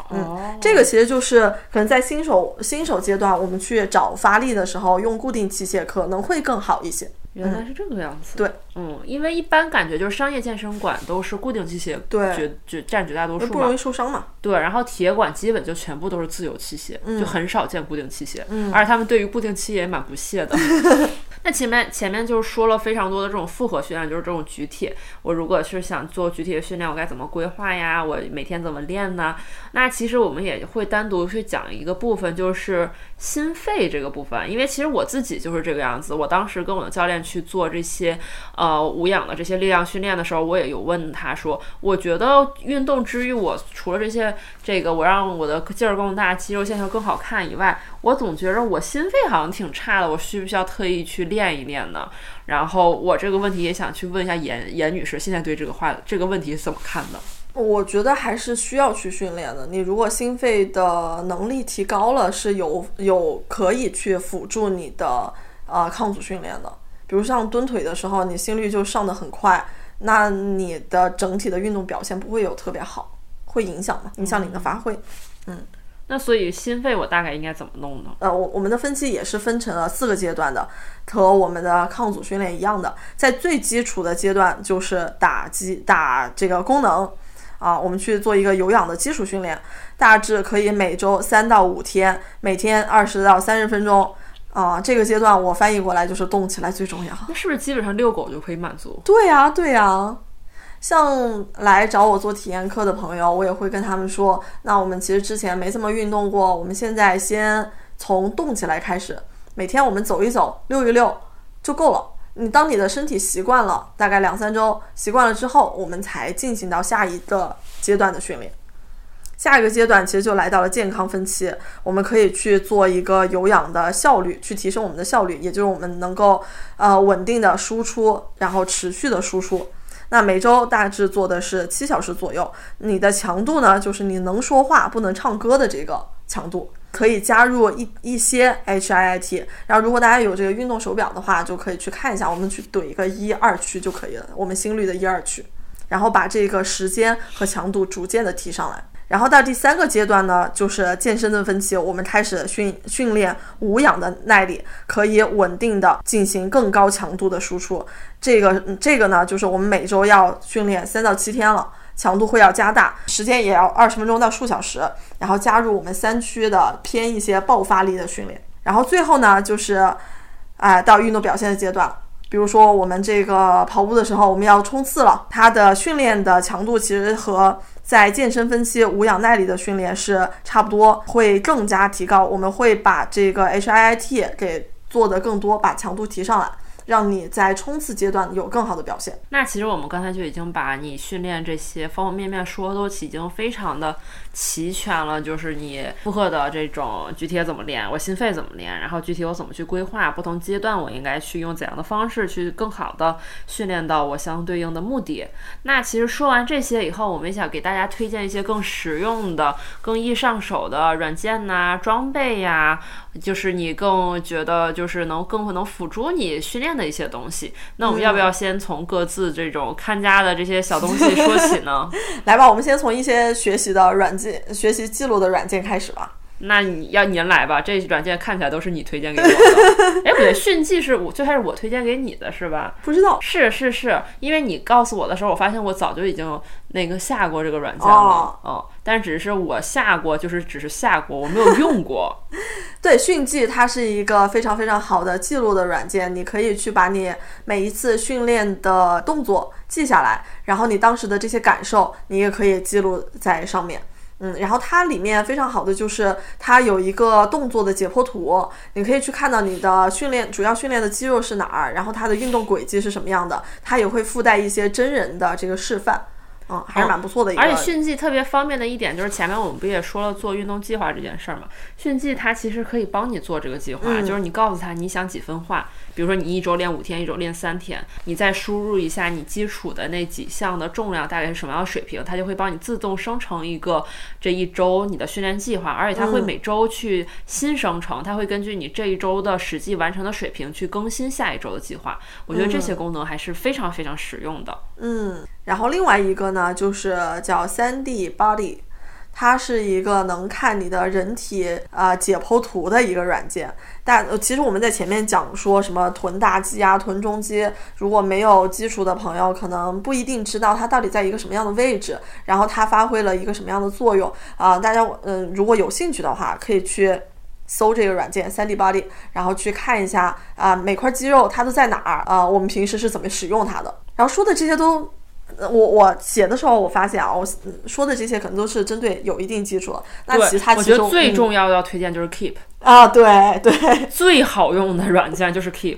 嗯，这个其实就是可能在新手新手阶段，我们去找发力的时候，用固定器械可能会更好一些。原来是这个样子。对，嗯，因为一般感觉就是商业健身馆都是固定器械，对绝绝占绝大多数不容易嘛。受伤嘛。对，然后铁馆基本就全部都是自由器械，嗯就很少见固定器械，而且他们对于固定器械也蛮不屑的。那前面前面就是说了非常多的这种复合训练，就是这种举铁。我如果是想做举铁的训练，我该怎么规划呀？我每天怎么练呢？那其实我们也会单独去讲一个部分，就是心肺这个部分。因为其实我自己就是这个样子。我当时跟我的教练去做这些呃无氧的这些力量训练的时候，我也有问他说，我觉得运动之于我除了这些这个我让我的劲儿更大、肌肉线条更好看以外，我总觉着我心肺好像挺差的，我需不需要特意去练一练呢？然后我这个问题也想去问一下严严女士，现在对这个话这个问题是怎么看的？我觉得还是需要去训练的。你如果心肺的能力提高了，是有有可以去辅助你的呃抗阻训练的。比如像蹲腿的时候，你心率就上得很快，那你的整体的运动表现不会有特别好，会影响嘛，影响你的发挥。那所以心肺我大概应该怎么弄呢？呃，我我们的分期也是分成了四个阶段的，和我们的抗阻训练一样的。在最基础的阶段，就是打击打这个功能啊，我们去做一个有氧的基础训练，大致可以每周三到五天，每天二十到三十分钟啊。这个阶段我翻译过来就是动起来最重要。那是不是基本上遛狗就可以满足？对呀、对呀、像来找我做体验课的朋友，我也会跟他们说，那我们其实之前没怎么运动过，我们现在先从动起来开始，每天我们走一走，溜一溜就够了。你当你的身体习惯了，大概两三周习惯了之后，我们才进行到下一个阶段的训练。下一个阶段其实就来到了健康分期，我们可以去做一个有氧的效率，去提升我们的效率，也就是我们能够呃稳定的输出，然后持续的输出。那每周大致做的是七小时左右，你的强度呢，就是你能说话不能唱歌的这个强度，可以加入一一些 HIIT。然后如果大家有这个运动手表的话，就可以去看一下，我们去怼一个一二区就可以了，我们心率的一二区，然后把这个时间和强度逐渐的提上来。然后到第三个阶段呢，就是健身的分期，我们开始训训练无氧的耐力，可以稳定的进行更高强度的输出。这个这个呢，就是我们每周要训练三到七天了，强度会要加大，时间也要二十分钟到数小时，然后加入我们三区的偏一些爆发力的训练。然后最后呢，就是，哎、到运动表现的阶段。比如说，我们这个跑步的时候，我们要冲刺了，它的训练的强度其实和在健身分期无氧耐力的训练是差不多，会更加提高。我们会把这个 HIIT 给做得更多，把强度提上来，让你在冲刺阶段有更好的表现。那其实我们刚才就已经把你训练这些方方面面说都已经非常的齐全了，就是你负荷的这种具体怎么练，我心肺怎么练，然后具体我怎么去规划不同阶段我应该去用怎样的方式去更好的训练到我相对应的目的。那其实说完这些以后，我们也想给大家推荐一些更实用的、更易上手的软件呐、装备呀，就是你更觉得就是能更能辅助你训练的一些东西。那我们要不要先从各自这种看家的这些小东西说起呢？来吧，我们先从一些学习的软件、学习记录的软件开始吧。那你要您来吧，这软件看起来都是你推荐给我的。哎，不对，迅记是我最开始我推荐给你的是吧？不知道是是是，因为你告诉我的时候，我发现我早就已经那个下过这个软件了，哦嗯，但只是我下过，就是只是下过，我没有用过。对，训记它是一个非常非常好的记录的软件，你可以去把你每一次训练的动作记下来，然后你当时的这些感受，你也可以记录在上面。嗯，然后它里面非常好的就是它有一个动作的解剖图，你可以去看到你的训练主要训练的肌肉是哪儿，然后它的运动轨迹是什么样的，它也会附带一些真人的这个示范，嗯，还是蛮不错的一个。而且迅记特别方便的一点就是前面我们不也说了做运动计划这件事儿嘛？迅记它其实可以帮你做这个计划，嗯就是你告诉他你想几分化，比如说你一周练五天，一周练三天，你再输入一下你基础的那几项的重量大概是什么样的水平，它就会帮你自动生成一个这一周你的训练计划，而且它会嗯每周去新生成，它会根据你这一周的实际完成的水平去更新下一周的计划。我觉得这些功能还是非常非常实用的。嗯，然后另外一个呢，就是叫三 D Body，它是一个能看你的人体啊、解剖图的一个软件。但其实我们在前面讲说什么臀大肌啊、臀中肌，如果没有基础的朋友，可能不一定知道它到底在一个什么样的位置，然后它发挥了一个什么样的作用啊、大家嗯、如果有兴趣的话，可以去。搜这个软件三 D Body，然后去看一下啊、每块肌肉它都在哪儿啊、我们平时是怎么使用它的。然后说的这些都，我我写的时候我发现啊，我嗯说的这些可能都是针对有一定基础的。那其他，我其实觉得最嗯重要要推荐就是 Keep。啊，对对，最好用的软件就是 Keep，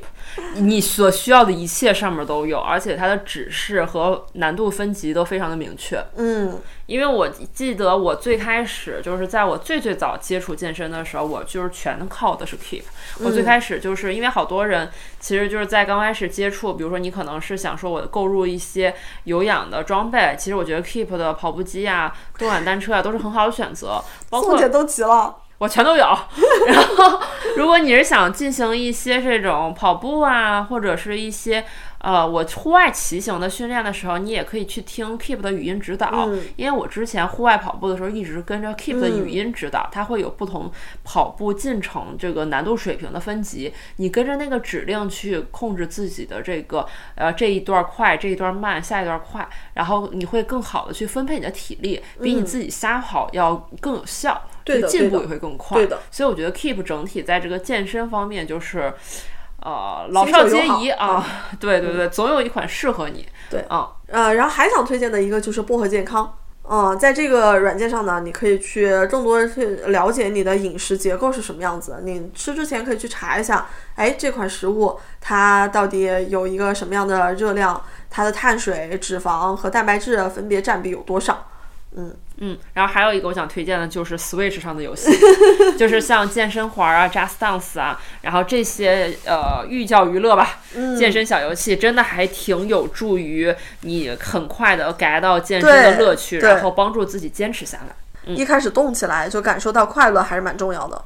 你所需要的一切上面都有，而且它的指示和难度分级都非常的明确。嗯因为我记得我最开始就是在我最最早接触健身的时候，我就是全靠的是 Keep。我最开始就是因为好多人其实就是在刚开始接触，比如说你可能是想说我购入一些有氧的装备，其实我觉得 Keep 的跑步机啊、动感单车啊都是很好的选择，包括宋姐都急了。我全都有。然后，如果你是想进行一些这种跑步啊，或者是一些呃我户外骑行的训练的时候，你也可以去听 Keep 的语音指导。嗯因为我之前户外跑步的时候一直跟着 Keep 的语音指导，它会有不同跑步进程这个难度水平的分级，你跟着那个指令去控制自己的这个呃这一段快，这一段慢，下一段快，然后你会更好的去分配你的体力，比你自己瞎跑要更有效。嗯对的进步也会更快。对的所以我觉得 Keep 整体在这个健身方面就是，呃，老少皆宜啊。对对对，总有一款适合你。对啊，呃，然后还想推荐的一个就是薄荷健康。嗯，在这个软件上呢，你可以去更多的去了解你的饮食结构是什么样子。你吃之前可以去查一下，哎，这款食物它到底有一个什么样的热量，它的碳水、脂肪和蛋白质分别占比有多少？嗯嗯，然后还有一个我想推荐的就是 Switch 上的游戏，就是像健身环啊、Just Dance 啊，然后这些呃寓教于乐吧，嗯健身小游戏真的还挺有助于你很快的 get 到健身的乐趣，然后帮助自己坚持下来。一开始动起来就感受到快乐，还是蛮重要的。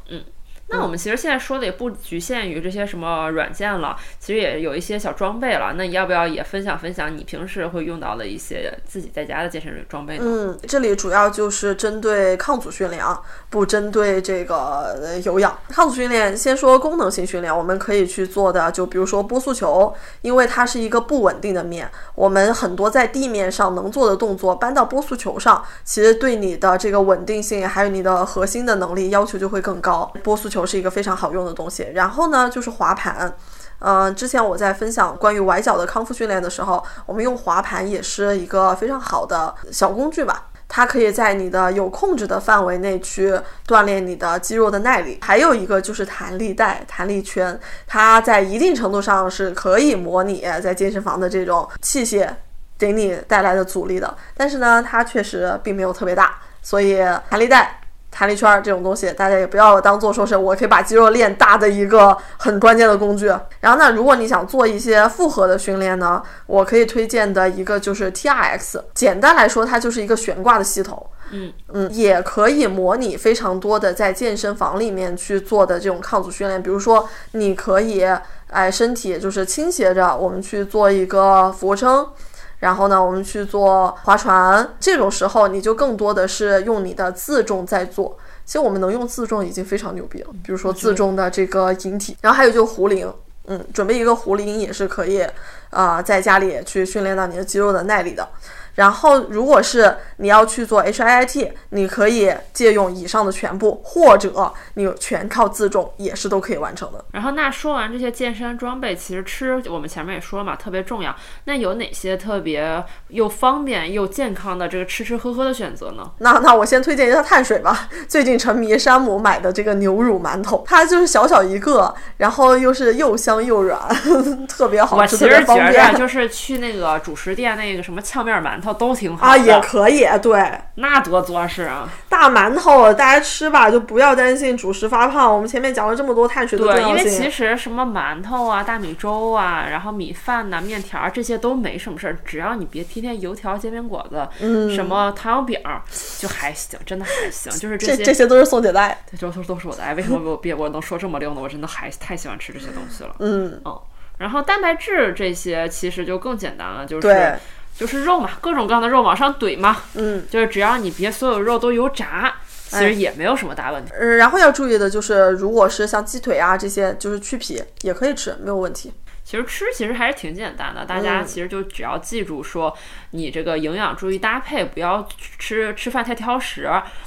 那我们其实现在说的也不局限于这些什么软件了，其实也有一些小装备了。那你要不要也分享分享你平时会用到的一些自己在家的健身装备呢？嗯，这里主要就是针对抗阻训练啊，不针对这个有氧。抗阻训练，先说功能性训练，我们可以去做的，就比如说波速球，因为它是一个不稳定的面，我们很多在地面上能做的动作搬到波速球上，其实对你的这个稳定性还有你的核心的能力要求就会更高。波速球是一个非常好用的东西。然后呢，就是滑盘。嗯、之前我在分享关于崴脚的康复训练的时候，我们用滑盘也是一个非常好的小工具吧。它可以在你的有控制的范围内去锻炼你的肌肉的耐力。还有一个就是弹力带、弹力圈，它在一定程度上是可以模拟在健身房的这种器械给你带来的阻力的。但是呢，它确实并没有特别大，所以弹力带。弹力圈儿这种东西，大家也不要当做说是我可以把肌肉练大的一个很关键的工具。然后呢，如果你想做一些复合的训练呢，我可以推荐的一个就是 TRX。简单来说，它就是一个悬挂的系统。嗯嗯，也可以模拟非常多的在健身房里面去做的这种抗阻训练，比如说你可以哎身体就是倾斜着，我们去做一个俯卧撑。然后呢，我们去做划船，这种时候你就更多的是用你的自重在做。其实我们能用自重已经非常牛逼了，比如说自重的这个引体，然后还有就是壶铃，嗯，准备一个壶铃也是可以，啊、在家里去训练到你的肌肉的耐力的。然后，如果是你要去做 HIIT，你可以借用以上的全部，或者你全靠自重也是都可以完成的。然后，那说完这些健身装备，其实吃我们前面也说了嘛，特别重要。那有哪些特别又方便又健康的这个吃吃喝喝的选择呢？那那我先推荐一下碳水吧。最近沉迷山姆买的这个牛乳馒头，它就是小小一个，然后又是又香又软，特别好吃，特别方便。就是去那个主食店那个什么呛面馒头都挺好啊，也可以，对，那多作实啊！大馒头大家吃吧，就不要担心主食发胖。我们前面讲了这么多碳水的重要性，对，因为其实什么馒头啊、大米粥啊，然后米饭呐、面条这些都没什么事儿，只要你别天天油条、煎饼果子，嗯，什么糖油饼就还行，真的还行。就是这些，这些都是宋姐的爱，这都都是我的爱。为什么我别我能说这么溜呢？我真的还太喜欢吃这些东西了。嗯嗯。然后蛋白质这些其实就更简单了，就是就是肉嘛，各种各样的肉往上怼嘛，嗯，就是只要你别所有肉都油炸，其实也没有什么大问题。呃，然后要注意的就是，如果是像鸡腿啊这些，就是去皮也可以吃，没有问题。其实吃其实还是挺简单的，大家其实就只要记住说，你这个营养注意搭配，不要吃吃饭太挑食。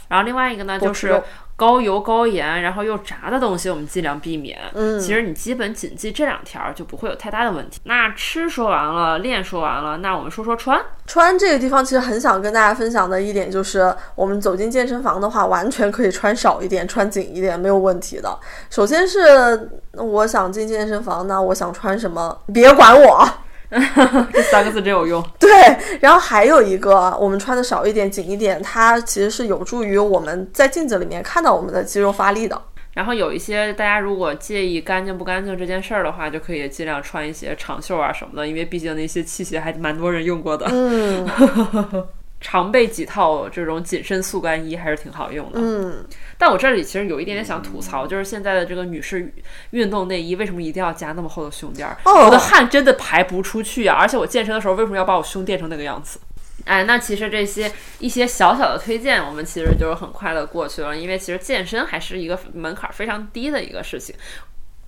然后另外一个呢就是。高油高盐，然后又炸的东西，我们尽量避免。嗯，其实你基本谨记这两条，就不会有太大的问题。那吃说完了，练说完了，那我们说说穿。穿这个地方，其实很想跟大家分享的一点就是，我们走进健身房的话，完全可以穿少一点，穿紧一点，没有问题的。首先是我想进健身房，那我想穿什么，别管我。这三个字真有用。对，然后还有一个，我们穿的少一点、紧一点，它其实是有助于我们在镜子里面看到我们的肌肉发力的。然后有一些大家如果介意干净不干净这件事儿的话，就可以尽量穿一些长袖啊什么的，因为毕竟那些器械还蛮多人用过的。嗯。常备几套这种紧身速干衣还是挺好用的。嗯，但我这里其实有一点点想吐槽，就是现在的这个女士运动内衣为什么一定要加那么厚的胸垫儿？我的汗真的排不出去啊！而且我健身的时候为什么要把我胸垫成那个样子？哎，那其实这些一些小小的推荐，我们其实就是很快的过去了，因为其实健身还是一个门槛非常低的一个事情。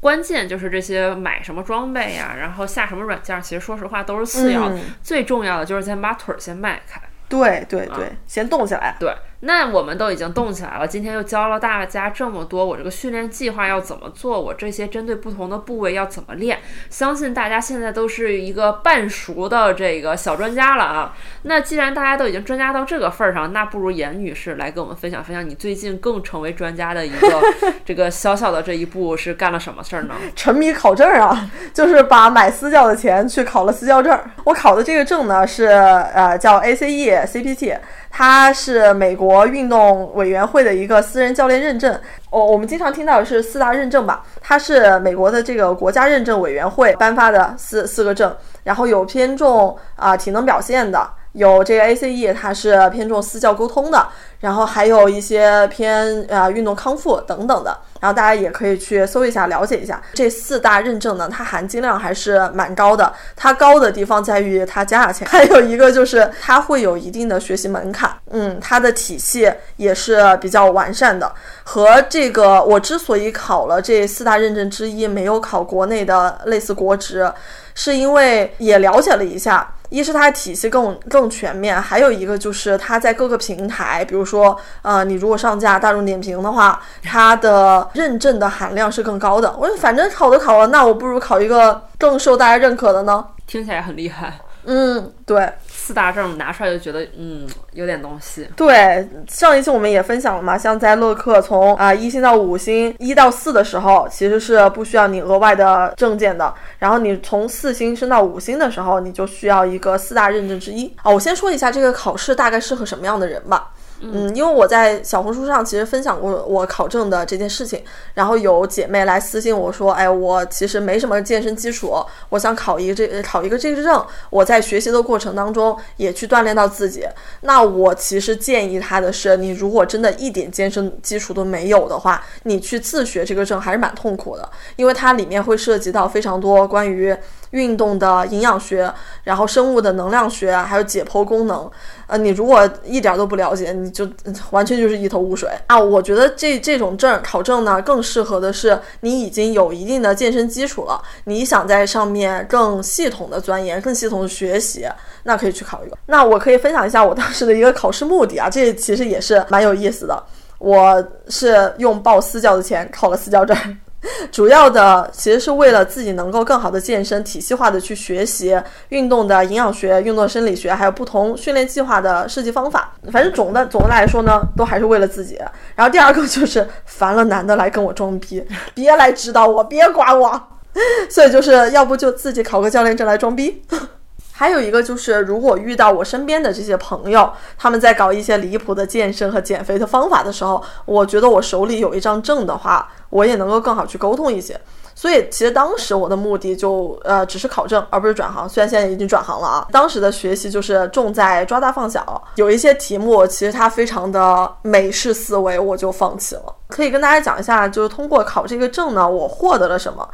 关键就是这些买什么装备呀，然后下什么软件，其实说实话都是次要，最重要的就是先把腿儿先迈开。对对对，先动起来。对。那我们都已经动起来了，今天又教了大家这么多，我这个训练计划要怎么做？我这些针对不同的部位要怎么练？相信大家现在都是一个半熟的这个小专家了啊！那既然大家都已经专家到这个份儿上，那不如严女士来跟我们分享分享，你最近更成为专家的一个 这个小小的这一步是干了什么事儿呢？沉迷考证啊，就是把买私教的钱去考了私教证。我考的这个证呢是呃叫 ACE CPT。他是美国运动委员会的一个私人教练认证，哦我们经常听到的是四大认证吧？它是美国的这个国家认证委员会颁发的四四个证，然后有偏重啊体能表现的。有这个 ACE，它是偏重私教沟通的，然后还有一些偏呃运动康复等等的，然后大家也可以去搜一下了解一下这四大认证呢，它含金量还是蛮高的。它高的地方在于它价钱，还有一个就是它会有一定的学习门槛，嗯，它的体系也是比较完善的。和这个我之所以考了这四大认证之一，没有考国内的类似国职，是因为也了解了一下。一是它的体系更更全面，还有一个就是它在各个平台，比如说，呃，你如果上架大众点评的话，它的认证的含量是更高的。我反正考都考了，那我不如考一个更受大家认可的呢？听起来很厉害。嗯，对，四大证拿出来就觉得，嗯，有点东西。对，上一期我们也分享了嘛，像在乐客从啊一星到五星，一到四的时候，其实是不需要你额外的证件的。然后你从四星升到五星的时候，你就需要一个四大认证之一。啊，我先说一下这个考试大概适合什么样的人吧。嗯，因为我在小红书上其实分享过我考证的这件事情，然后有姐妹来私信我说，哎，我其实没什么健身基础，我想考一个这考一个这个证，我在学习的过程当中也去锻炼到自己。那我其实建议她的是，你如果真的一点健身基础都没有的话，你去自学这个证还是蛮痛苦的，因为它里面会涉及到非常多关于运动的营养学，然后生物的能量学，还有解剖功能。呃，你如果一点都不了解，你就完全就是一头雾水啊！我觉得这这种证考证呢，更适合的是你已经有一定的健身基础了，你想在上面更系统的钻研、更系统的学习，那可以去考一个。那我可以分享一下我当时的一个考试目的啊，这其实也是蛮有意思的。我是用报私教的钱考了私教证。主要的其实是为了自己能够更好的健身，体系化的去学习运动的营养学、运动生理学，还有不同训练计划的设计方法。反正总的总的来说呢，都还是为了自己。然后第二个就是烦了男的来跟我装逼，别来指导我，别管我。所以就是要不就自己考个教练证来装逼。还有一个就是，如果遇到我身边的这些朋友，他们在搞一些离谱的健身和减肥的方法的时候，我觉得我手里有一张证的话，我也能够更好去沟通一些。所以其实当时我的目的就呃只是考证，而不是转行。虽然现在已经转行了啊，当时的学习就是重在抓大放小，有一些题目其实它非常的美式思维，我就放弃了。可以跟大家讲一下，就是通过考这个证呢，我获得了什么。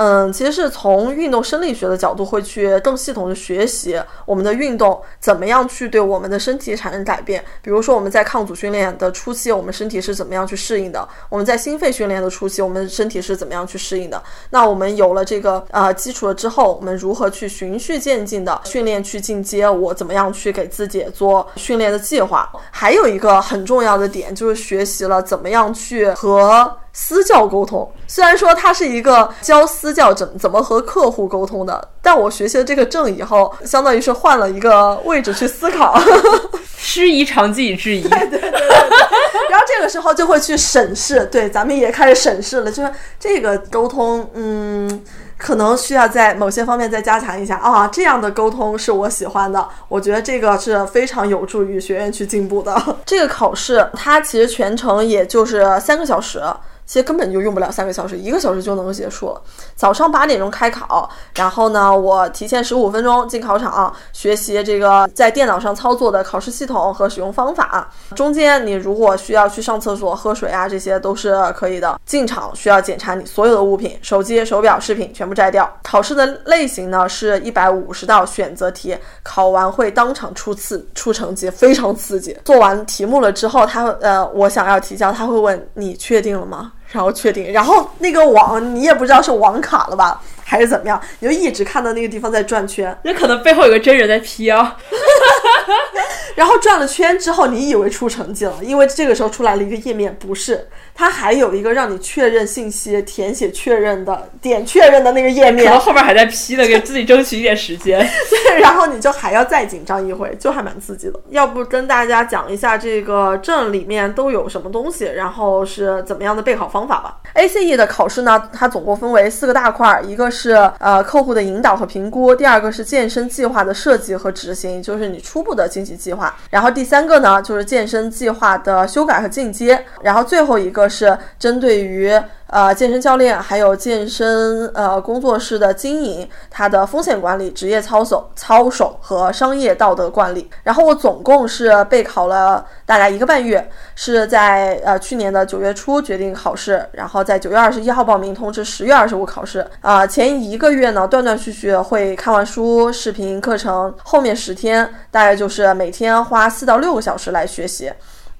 嗯，其实是从运动生理学的角度，会去更系统的学习我们的运动怎么样去对我们的身体产生改变。比如说我们在抗阻训练的初期，我们身体是怎么样去适应的；我们在心肺训练的初期，我们身体是怎么样去适应的。那我们有了这个呃基础了之后，我们如何去循序渐进的训练去进阶？我怎么样去给自己做训练的计划？还有一个很重要的点就是学习了怎么样去和。私教沟通，虽然说它是一个教私教怎怎么和客户沟通的，但我学习了这个证以后，相当于是换了一个位置去思考。师夷长技以制夷。对对对对对。然后这个时候就会去审视，对，咱们也开始审视了，就是这个沟通，嗯，可能需要在某些方面再加强一下啊。这样的沟通是我喜欢的，我觉得这个是非常有助于学员去进步的。这个考试它其实全程也就是三个小时。其实根本就用不了三个小时，一个小时就能够结束了。早上八点钟开考，然后呢，我提前十五分钟进考场学习这个在电脑上操作的考试系统和使用方法。中间你如果需要去上厕所、喝水啊，这些都是可以的。进场需要检查你所有的物品，手机、手表、饰品全部摘掉。考试的类型呢是一百五十道选择题，考完会当场出次出成绩，非常刺激。做完题目了之后，他呃，我想要提交，他会问你确定了吗？然后确定，然后那个网你也不知道是网卡了吧，还是怎么样，你就一直看到那个地方在转圈，那可能背后有个真人在 P 啊。然后转了圈之后，你以为出成绩了，因为这个时候出来了一个页面，不是，它还有一个让你确认信息、填写确认的点确认的那个页面，然后后面还在 P 的，给自己争取一点时间。对，然后你就还要再紧张一回，就还蛮刺激的。要不跟大家讲一下这个证里面都有什么东西，然后是怎么样的备考方法吧。ACE 的考试呢，它总共分为四个大块，一个是是呃客户的引导和评估，第二个是健身计划的设计和执行，就是你初步的经济计划，然后第三个呢就是健身计划的修改和进阶，然后最后一个是针对于。呃，健身教练还有健身呃工作室的经营，它的风险管理、职业操守、操守和商业道德管理。然后我总共是备考了大概一个半月，是在呃去年的九月初决定考试，然后在九月二十一号报名，通知十月二十五考试。啊，前一个月呢断断续续会看完书、视频课程，后面十天大概就是每天花四到六个小时来学习。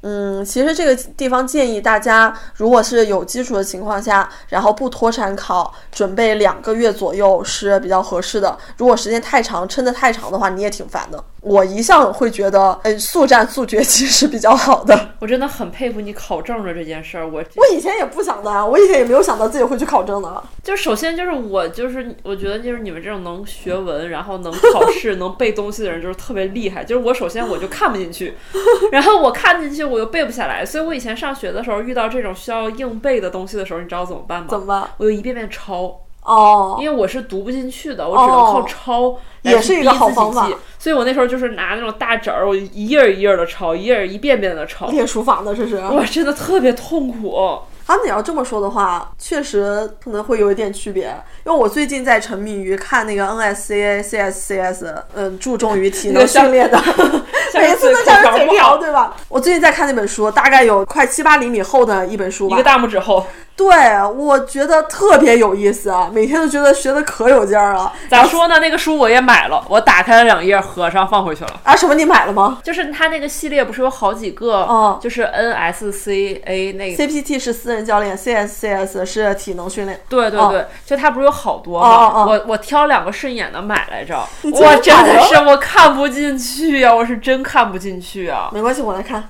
嗯，其实这个地方建议大家，如果是有基础的情况下，然后不脱产考，准备两个月左右是比较合适的。如果时间太长，撑得太长的话，你也挺烦的。我一向会觉得，呃，速战速决其实是比较好的。我真的很佩服你考证的这件事儿。我我以前也不想的，我以前也没有想到自己会去考证的。就首先就是我就是我觉得就是你们这种能学文，然后能考试、能背东西的人，就是特别厉害。就是我首先我就看不进去，然后我看进去我又背不下来，所以我以前上学的时候遇到这种需要硬背的东西的时候，你知道怎么办吗？怎么办？我就一遍遍抄。哦，因为我是读不进去的，我只能靠抄，也是一个好方法。所以我那时候就是拿那种大纸儿，我一页一页的抄，一页一遍遍的抄。练书法的这是，哇，真的特别痛苦。啊，你要这么说的话，确实可能会有一点区别。因为我最近在沉迷于看那个 NSCA、CSCS，嗯，注重于体能训练的，每次都像是嘴瓢，对吧？我最近在看那本书，大概有快七八厘米厚的一本书吧，一个大拇指厚。对，我觉得特别有意思啊，每天都觉得学的可有劲儿了。咋说呢？那个书我也买了，我打开了两页，合上放回去了。啊，什么？你买了吗？就是它那个系列不是有好几个，嗯就是 NSCA 那个，CPT 是私人教练，CSCS 是体能训练。哦对对对，就它不是有好多哦吗？我我挑两个顺眼的买来着，我真的是我看不进去呀、我是真看不进去啊。没关系，我来看。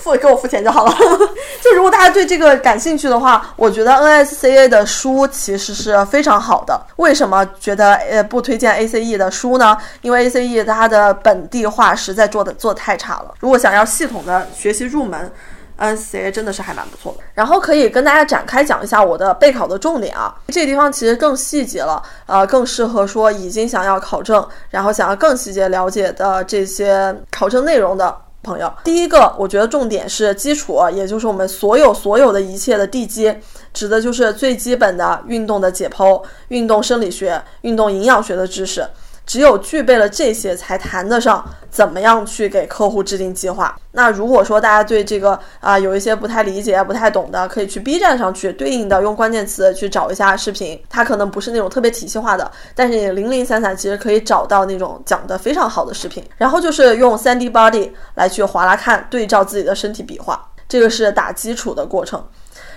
付给我付钱就好了。就如果大家对这个感兴趣的话，我觉得 NSCA 的书其实是非常好的。为什么觉得呃不推荐 ACE 的书呢？因为 ACE 它的本地化实在做的做太差了。如果想要系统的学习入门。NCA 真的是还蛮不错的，然后可以跟大家展开讲一下我的备考的重点啊，这个地方其实更细节了，呃，更适合说已经想要考证，然后想要更细节了解的这些考证内容的朋友。第一个，我觉得重点是基础，也就是我们所有所有的一切的地基，指的就是最基本的运动的解剖、运动生理学、运动营养学的知识。只有具备了这些，才谈得上怎么样去给客户制定计划。那如果说大家对这个啊、有一些不太理解、不太懂的，可以去 B 站上去对应的用关键词去找一下视频，它可能不是那种特别体系化的，但是你零零散散其实可以找到那种讲的非常好的视频。然后就是用 3D Body 来去划拉看，对照自己的身体比划，这个是打基础的过程。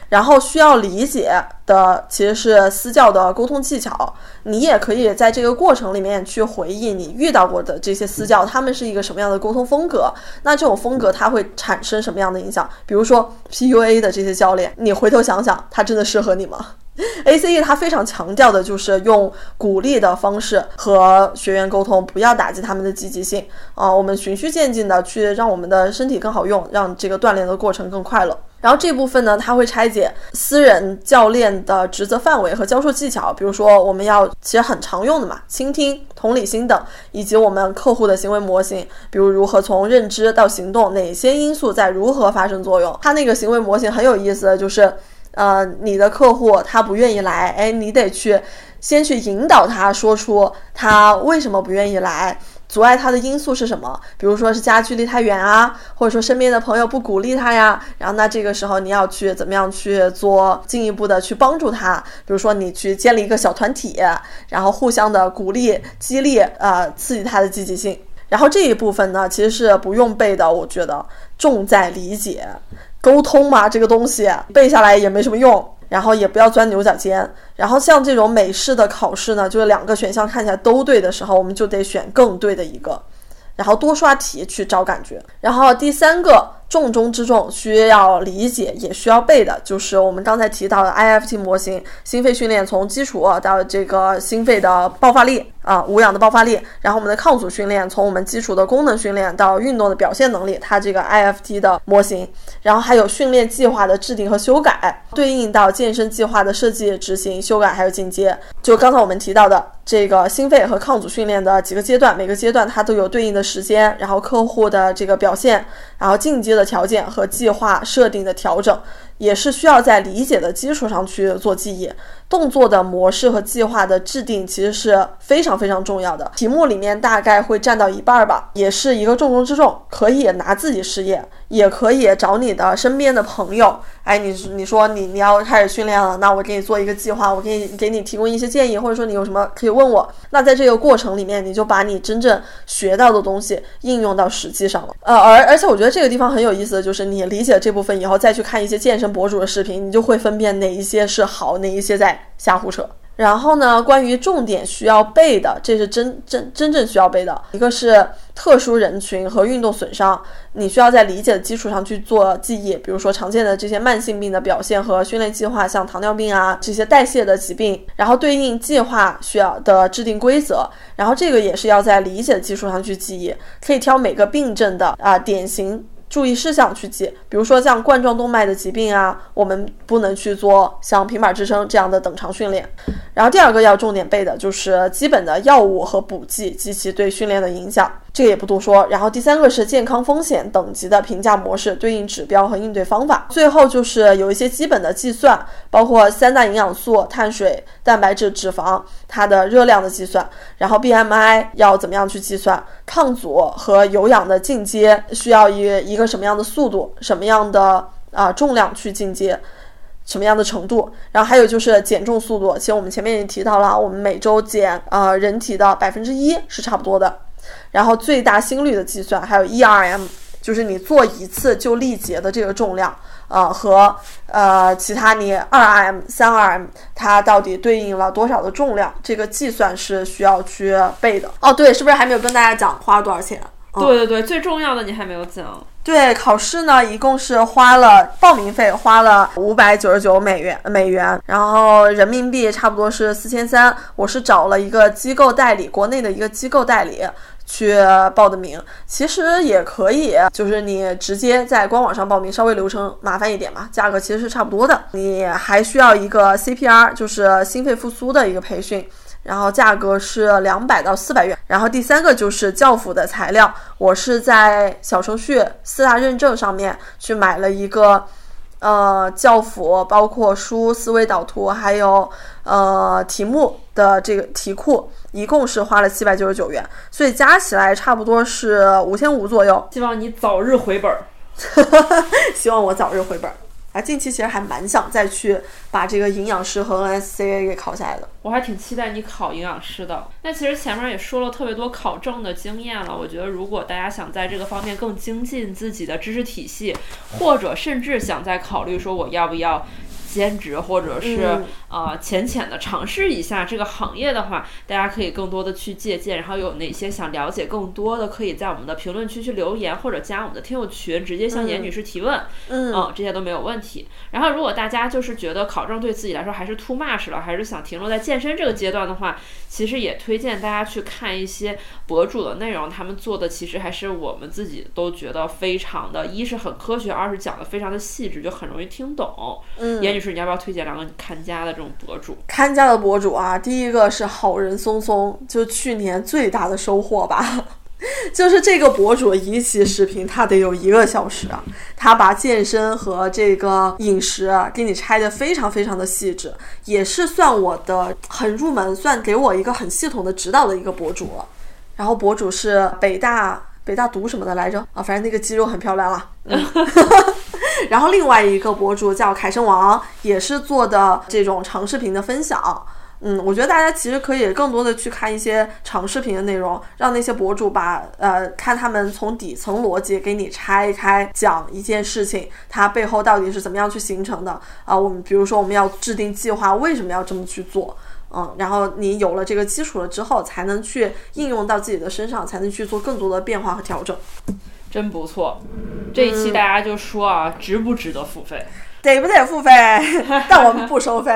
然后需要理解的其实是私教的沟通技巧，你也可以在这个过程里面去回忆你遇到过的这些私教，他们是一个什么样的沟通风格，那这种风格它会产生什么样的影响？比如说 PUA 的这些教练，你回头想想，他真的适合你吗？ACE 它非常强调的就是用鼓励的方式和学员沟通，不要打击他们的积极性啊、我们循序渐进的去让我们的身体更好用，让这个锻炼的过程更快乐。然后这部分呢，它会拆解私人教练的职责范围和教授技巧，比如说我们要其实很常用的嘛，倾听、同理心等，以及我们客户的行为模型，比如如何从认知到行动，哪些因素在如何发生作用。它那个行为模型很有意思的就是。呃，你的客户他不愿意来，哎，你得去先去引导他说出他为什么不愿意来，阻碍他的因素是什么？比如说是家距离太远啊，或者说身边的朋友不鼓励他呀。然后那这个时候你要去怎么样去做进一步的去帮助他？比如说你去建立一个小团体，然后互相的鼓励、激励，呃，刺激他的积极性。然后这一部分呢，其实是不用背的，我觉得重在理解。沟通嘛，这个东西背下来也没什么用，然后也不要钻牛角尖。然后像这种美式的考试呢，就是两个选项看起来都对的时候，我们就得选更对的一个，然后多刷题去找感觉。然后第三个重中之重需要理解也需要背的，就是我们刚才提到的 IFT 模型，心肺训练从基础到这个心肺的爆发力啊，无氧的爆发力，然后我们的抗阻训练从我们基础的功能训练到运动的表现能力，它这个 IFT 的模型，然后还有训练计划的制定和修改，对应到健身计划的设计、执行、修改还有进阶。就刚才我们提到的这个心肺和抗阻训练的几个阶段，每个阶段它都有对应的时间，然后客户的这个表现，然后进阶的条件和计划设定的调整，也是需要在理解的基础上去做记忆。动作的模式和计划的制定其实是非常非常重要的，题目里面大概会占到一半儿吧，也是一个重中之重。可以拿自己试验，也可以找你的身边的朋友。哎，你你说你你要开始训练了，那我给你做一个计划，我给你给你提供一些建议，或者说你有什么可以问我。那在这个过程里面，你就把你真正学到的东西应用到实际上了。呃，而而且我觉得这个地方很有意思的就是，你理解这部分以后，再去看一些健身博主的视频，你就会分辨哪一些是好，哪一些在瞎胡扯。然后呢，关于重点需要背的，这是真真真正需要背的，一个是特殊人群和运动损伤，你需要在理解的基础上去做记忆，比如说常见的这些慢性病的表现和训练计划，像糖尿病啊这些代谢的疾病，然后对应计划需要的制定规则，然后这个也是要在理解的基础上去记忆，可以挑每个病症的啊、典型。注意事项去记，比如说像冠状动脉的疾病啊，我们不能去做像平板支撑这样的等长训练。然后第二个要重点背的就是基本的药物和补剂及其对训练的影响，这个也不多说。然后第三个是健康风险等级的评价模式、对应指标和应对方法。最后就是有一些基本的计算，包括三大营养素、碳水、蛋白质、脂肪它的热量的计算，然后 BMI 要怎么样去计算，抗阻和有氧的进阶需要以一个什么样的速度、什么样的啊、重量去进阶。什么样的程度，然后还有就是减重速度，其实我们前面也提到了，我们每周减呃人体的百分之一是差不多的，然后最大心率的计算，还有 ERM，就是你做一次就力竭的这个重量，呃和呃其他你二 RM、三 RM 它到底对应了多少的重量，这个计算是需要去背的。哦，对，是不是还没有跟大家讲花了多少钱？对对对，最重要的你还没有讲。对，考试呢，一共是花了报名费花了五百九十九美元美元，然后人民币差不多是四千三。我是找了一个机构代理，国内的一个机构代理去报的名。其实也可以，就是你直接在官网上报名，稍微流程麻烦一点嘛，价格其实是差不多的。你还需要一个 CPR，就是心肺复苏的一个培训。然后价格是两百到四百元。然后第三个就是教辅的材料，我是在小程序四大认证上面去买了一个，呃，教辅包括书、思维导图，还有呃题目的这个题库，一共是花了七百九十九元，所以加起来差不多是五千五左右。希望你早日回本儿，希望我早日回本儿。啊，近期其实还蛮想再去把这个营养师和 NSCA 给考下来的。我还挺期待你考营养师的。那其实前面也说了特别多考证的经验了，我觉得如果大家想在这个方面更精进自己的知识体系，或者甚至想再考虑说我要不要。兼职或者是呃浅浅的尝试一下这个行业的话，大家可以更多的去借鉴。然后有哪些想了解更多的，可以在我们的评论区去留言，或者加我们的听友群，直接向严女士提问。嗯，这些都没有问题。然后如果大家就是觉得考证对自己来说还是 too much 了，还是想停留在健身这个阶段的话，其实也推荐大家去看一些博主的内容，他们做的其实还是我们自己都觉得非常的，一是很科学，二是讲的非常的细致，就很容易听懂。嗯，严女士，你要不要推荐两个看家的这种博主？看家的博主啊，第一个是好人松松，就去年最大的收获吧，就是这个博主一期视频他得有一个小时啊，他把健身和这个饮食给你拆的非常非常的细致，也是算我的很入门，算给我一个很系统的指导的一个博主了。然后博主是北大北大读什么的来着啊？反正那个肌肉很漂亮了。然后另外一个博主叫凯生王，也是做的这种长视频的分享。嗯，我觉得大家其实可以更多的去看一些长视频的内容，让那些博主把呃看他们从底层逻辑给你拆开讲一件事情，它背后到底是怎么样去形成的啊？我们比如说我们要制定计划，为什么要这么去做？嗯，然后你有了这个基础了之后，才能去应用到自己的身上，才能去做更多的变化和调整。真不错，这一期大家就说啊，值不值得付费？得不得付费？但我们不收费。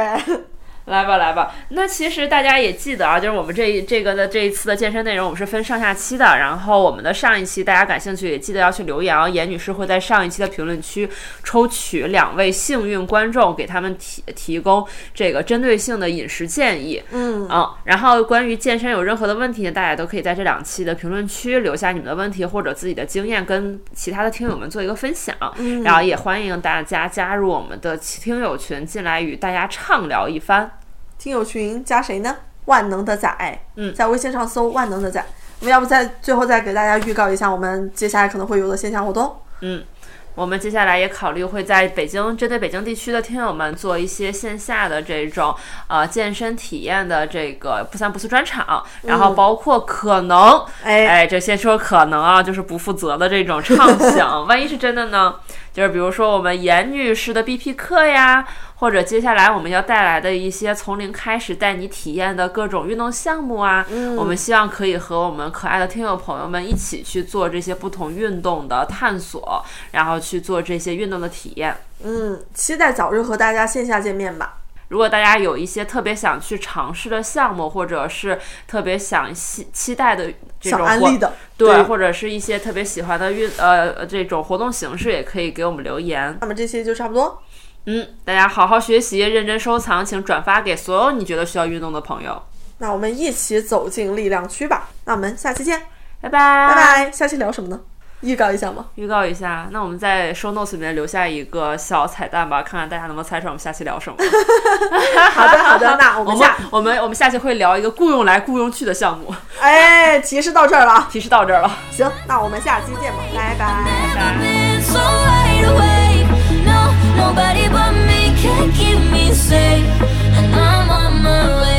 来吧，来吧。那其实大家也记得啊，就是我们这这个的这一次的健身内容，我们是分上下期的。然后我们的上一期大家感兴趣，也记得要去留言啊。严女士会在上一期的评论区抽取两位幸运观众，给他们提提供这个针对性的饮食建议。嗯嗯。然后关于健身有任何的问题呢，大家都可以在这两期的评论区留下你们的问题或者自己的经验，跟其他的听友们做一个分享。嗯。然后也欢迎大家加入我们的听友群，进来与大家畅聊一番。听友群加谁呢？万能的仔，嗯，在微信上搜万能的仔。我们要不再最后再给大家预告一下，我们接下来可能会有的线下活动。嗯，我们接下来也考虑会在北京，针对北京地区的听友们做一些线下的这种呃健身体验的这个不三不四专场，然后包括可能，哎哎，这先说可能啊，就是不负责的这种畅想，万一是真的呢？就是比如说我们严女士的 BP 课呀。或者接下来我们要带来的一些从零开始带你体验的各种运动项目啊，我们希望可以和我们可爱的听友朋友们一起去做这些不同运动的探索，然后去做这些运动的体验。嗯，期待早日和大家线下见面吧。如果大家有一些特别想去尝试的项目，或者是特别想期期待的这种安利的，对，或者是一些特别喜欢的运呃这种活动形式，也可以给我们留言。那么这些就差不多。嗯，大家好好学习，认真收藏，请转发给所有你觉得需要运动的朋友。那我们一起走进力量区吧。那我们下期见，拜拜，拜拜。下期聊什么呢？预告一下吗？预告一下。那我们在 show notes 里面留下一个小彩蛋吧，看看大家能不能猜出来我们下期聊什么。好的，好的。那 我们下我们我们下期会聊一个雇佣来雇佣去的项目。哎，提示到这儿了，提示到这儿了。行，那我们下期见吧，拜拜。Nobody but me can keep me safe, and I'm on my way.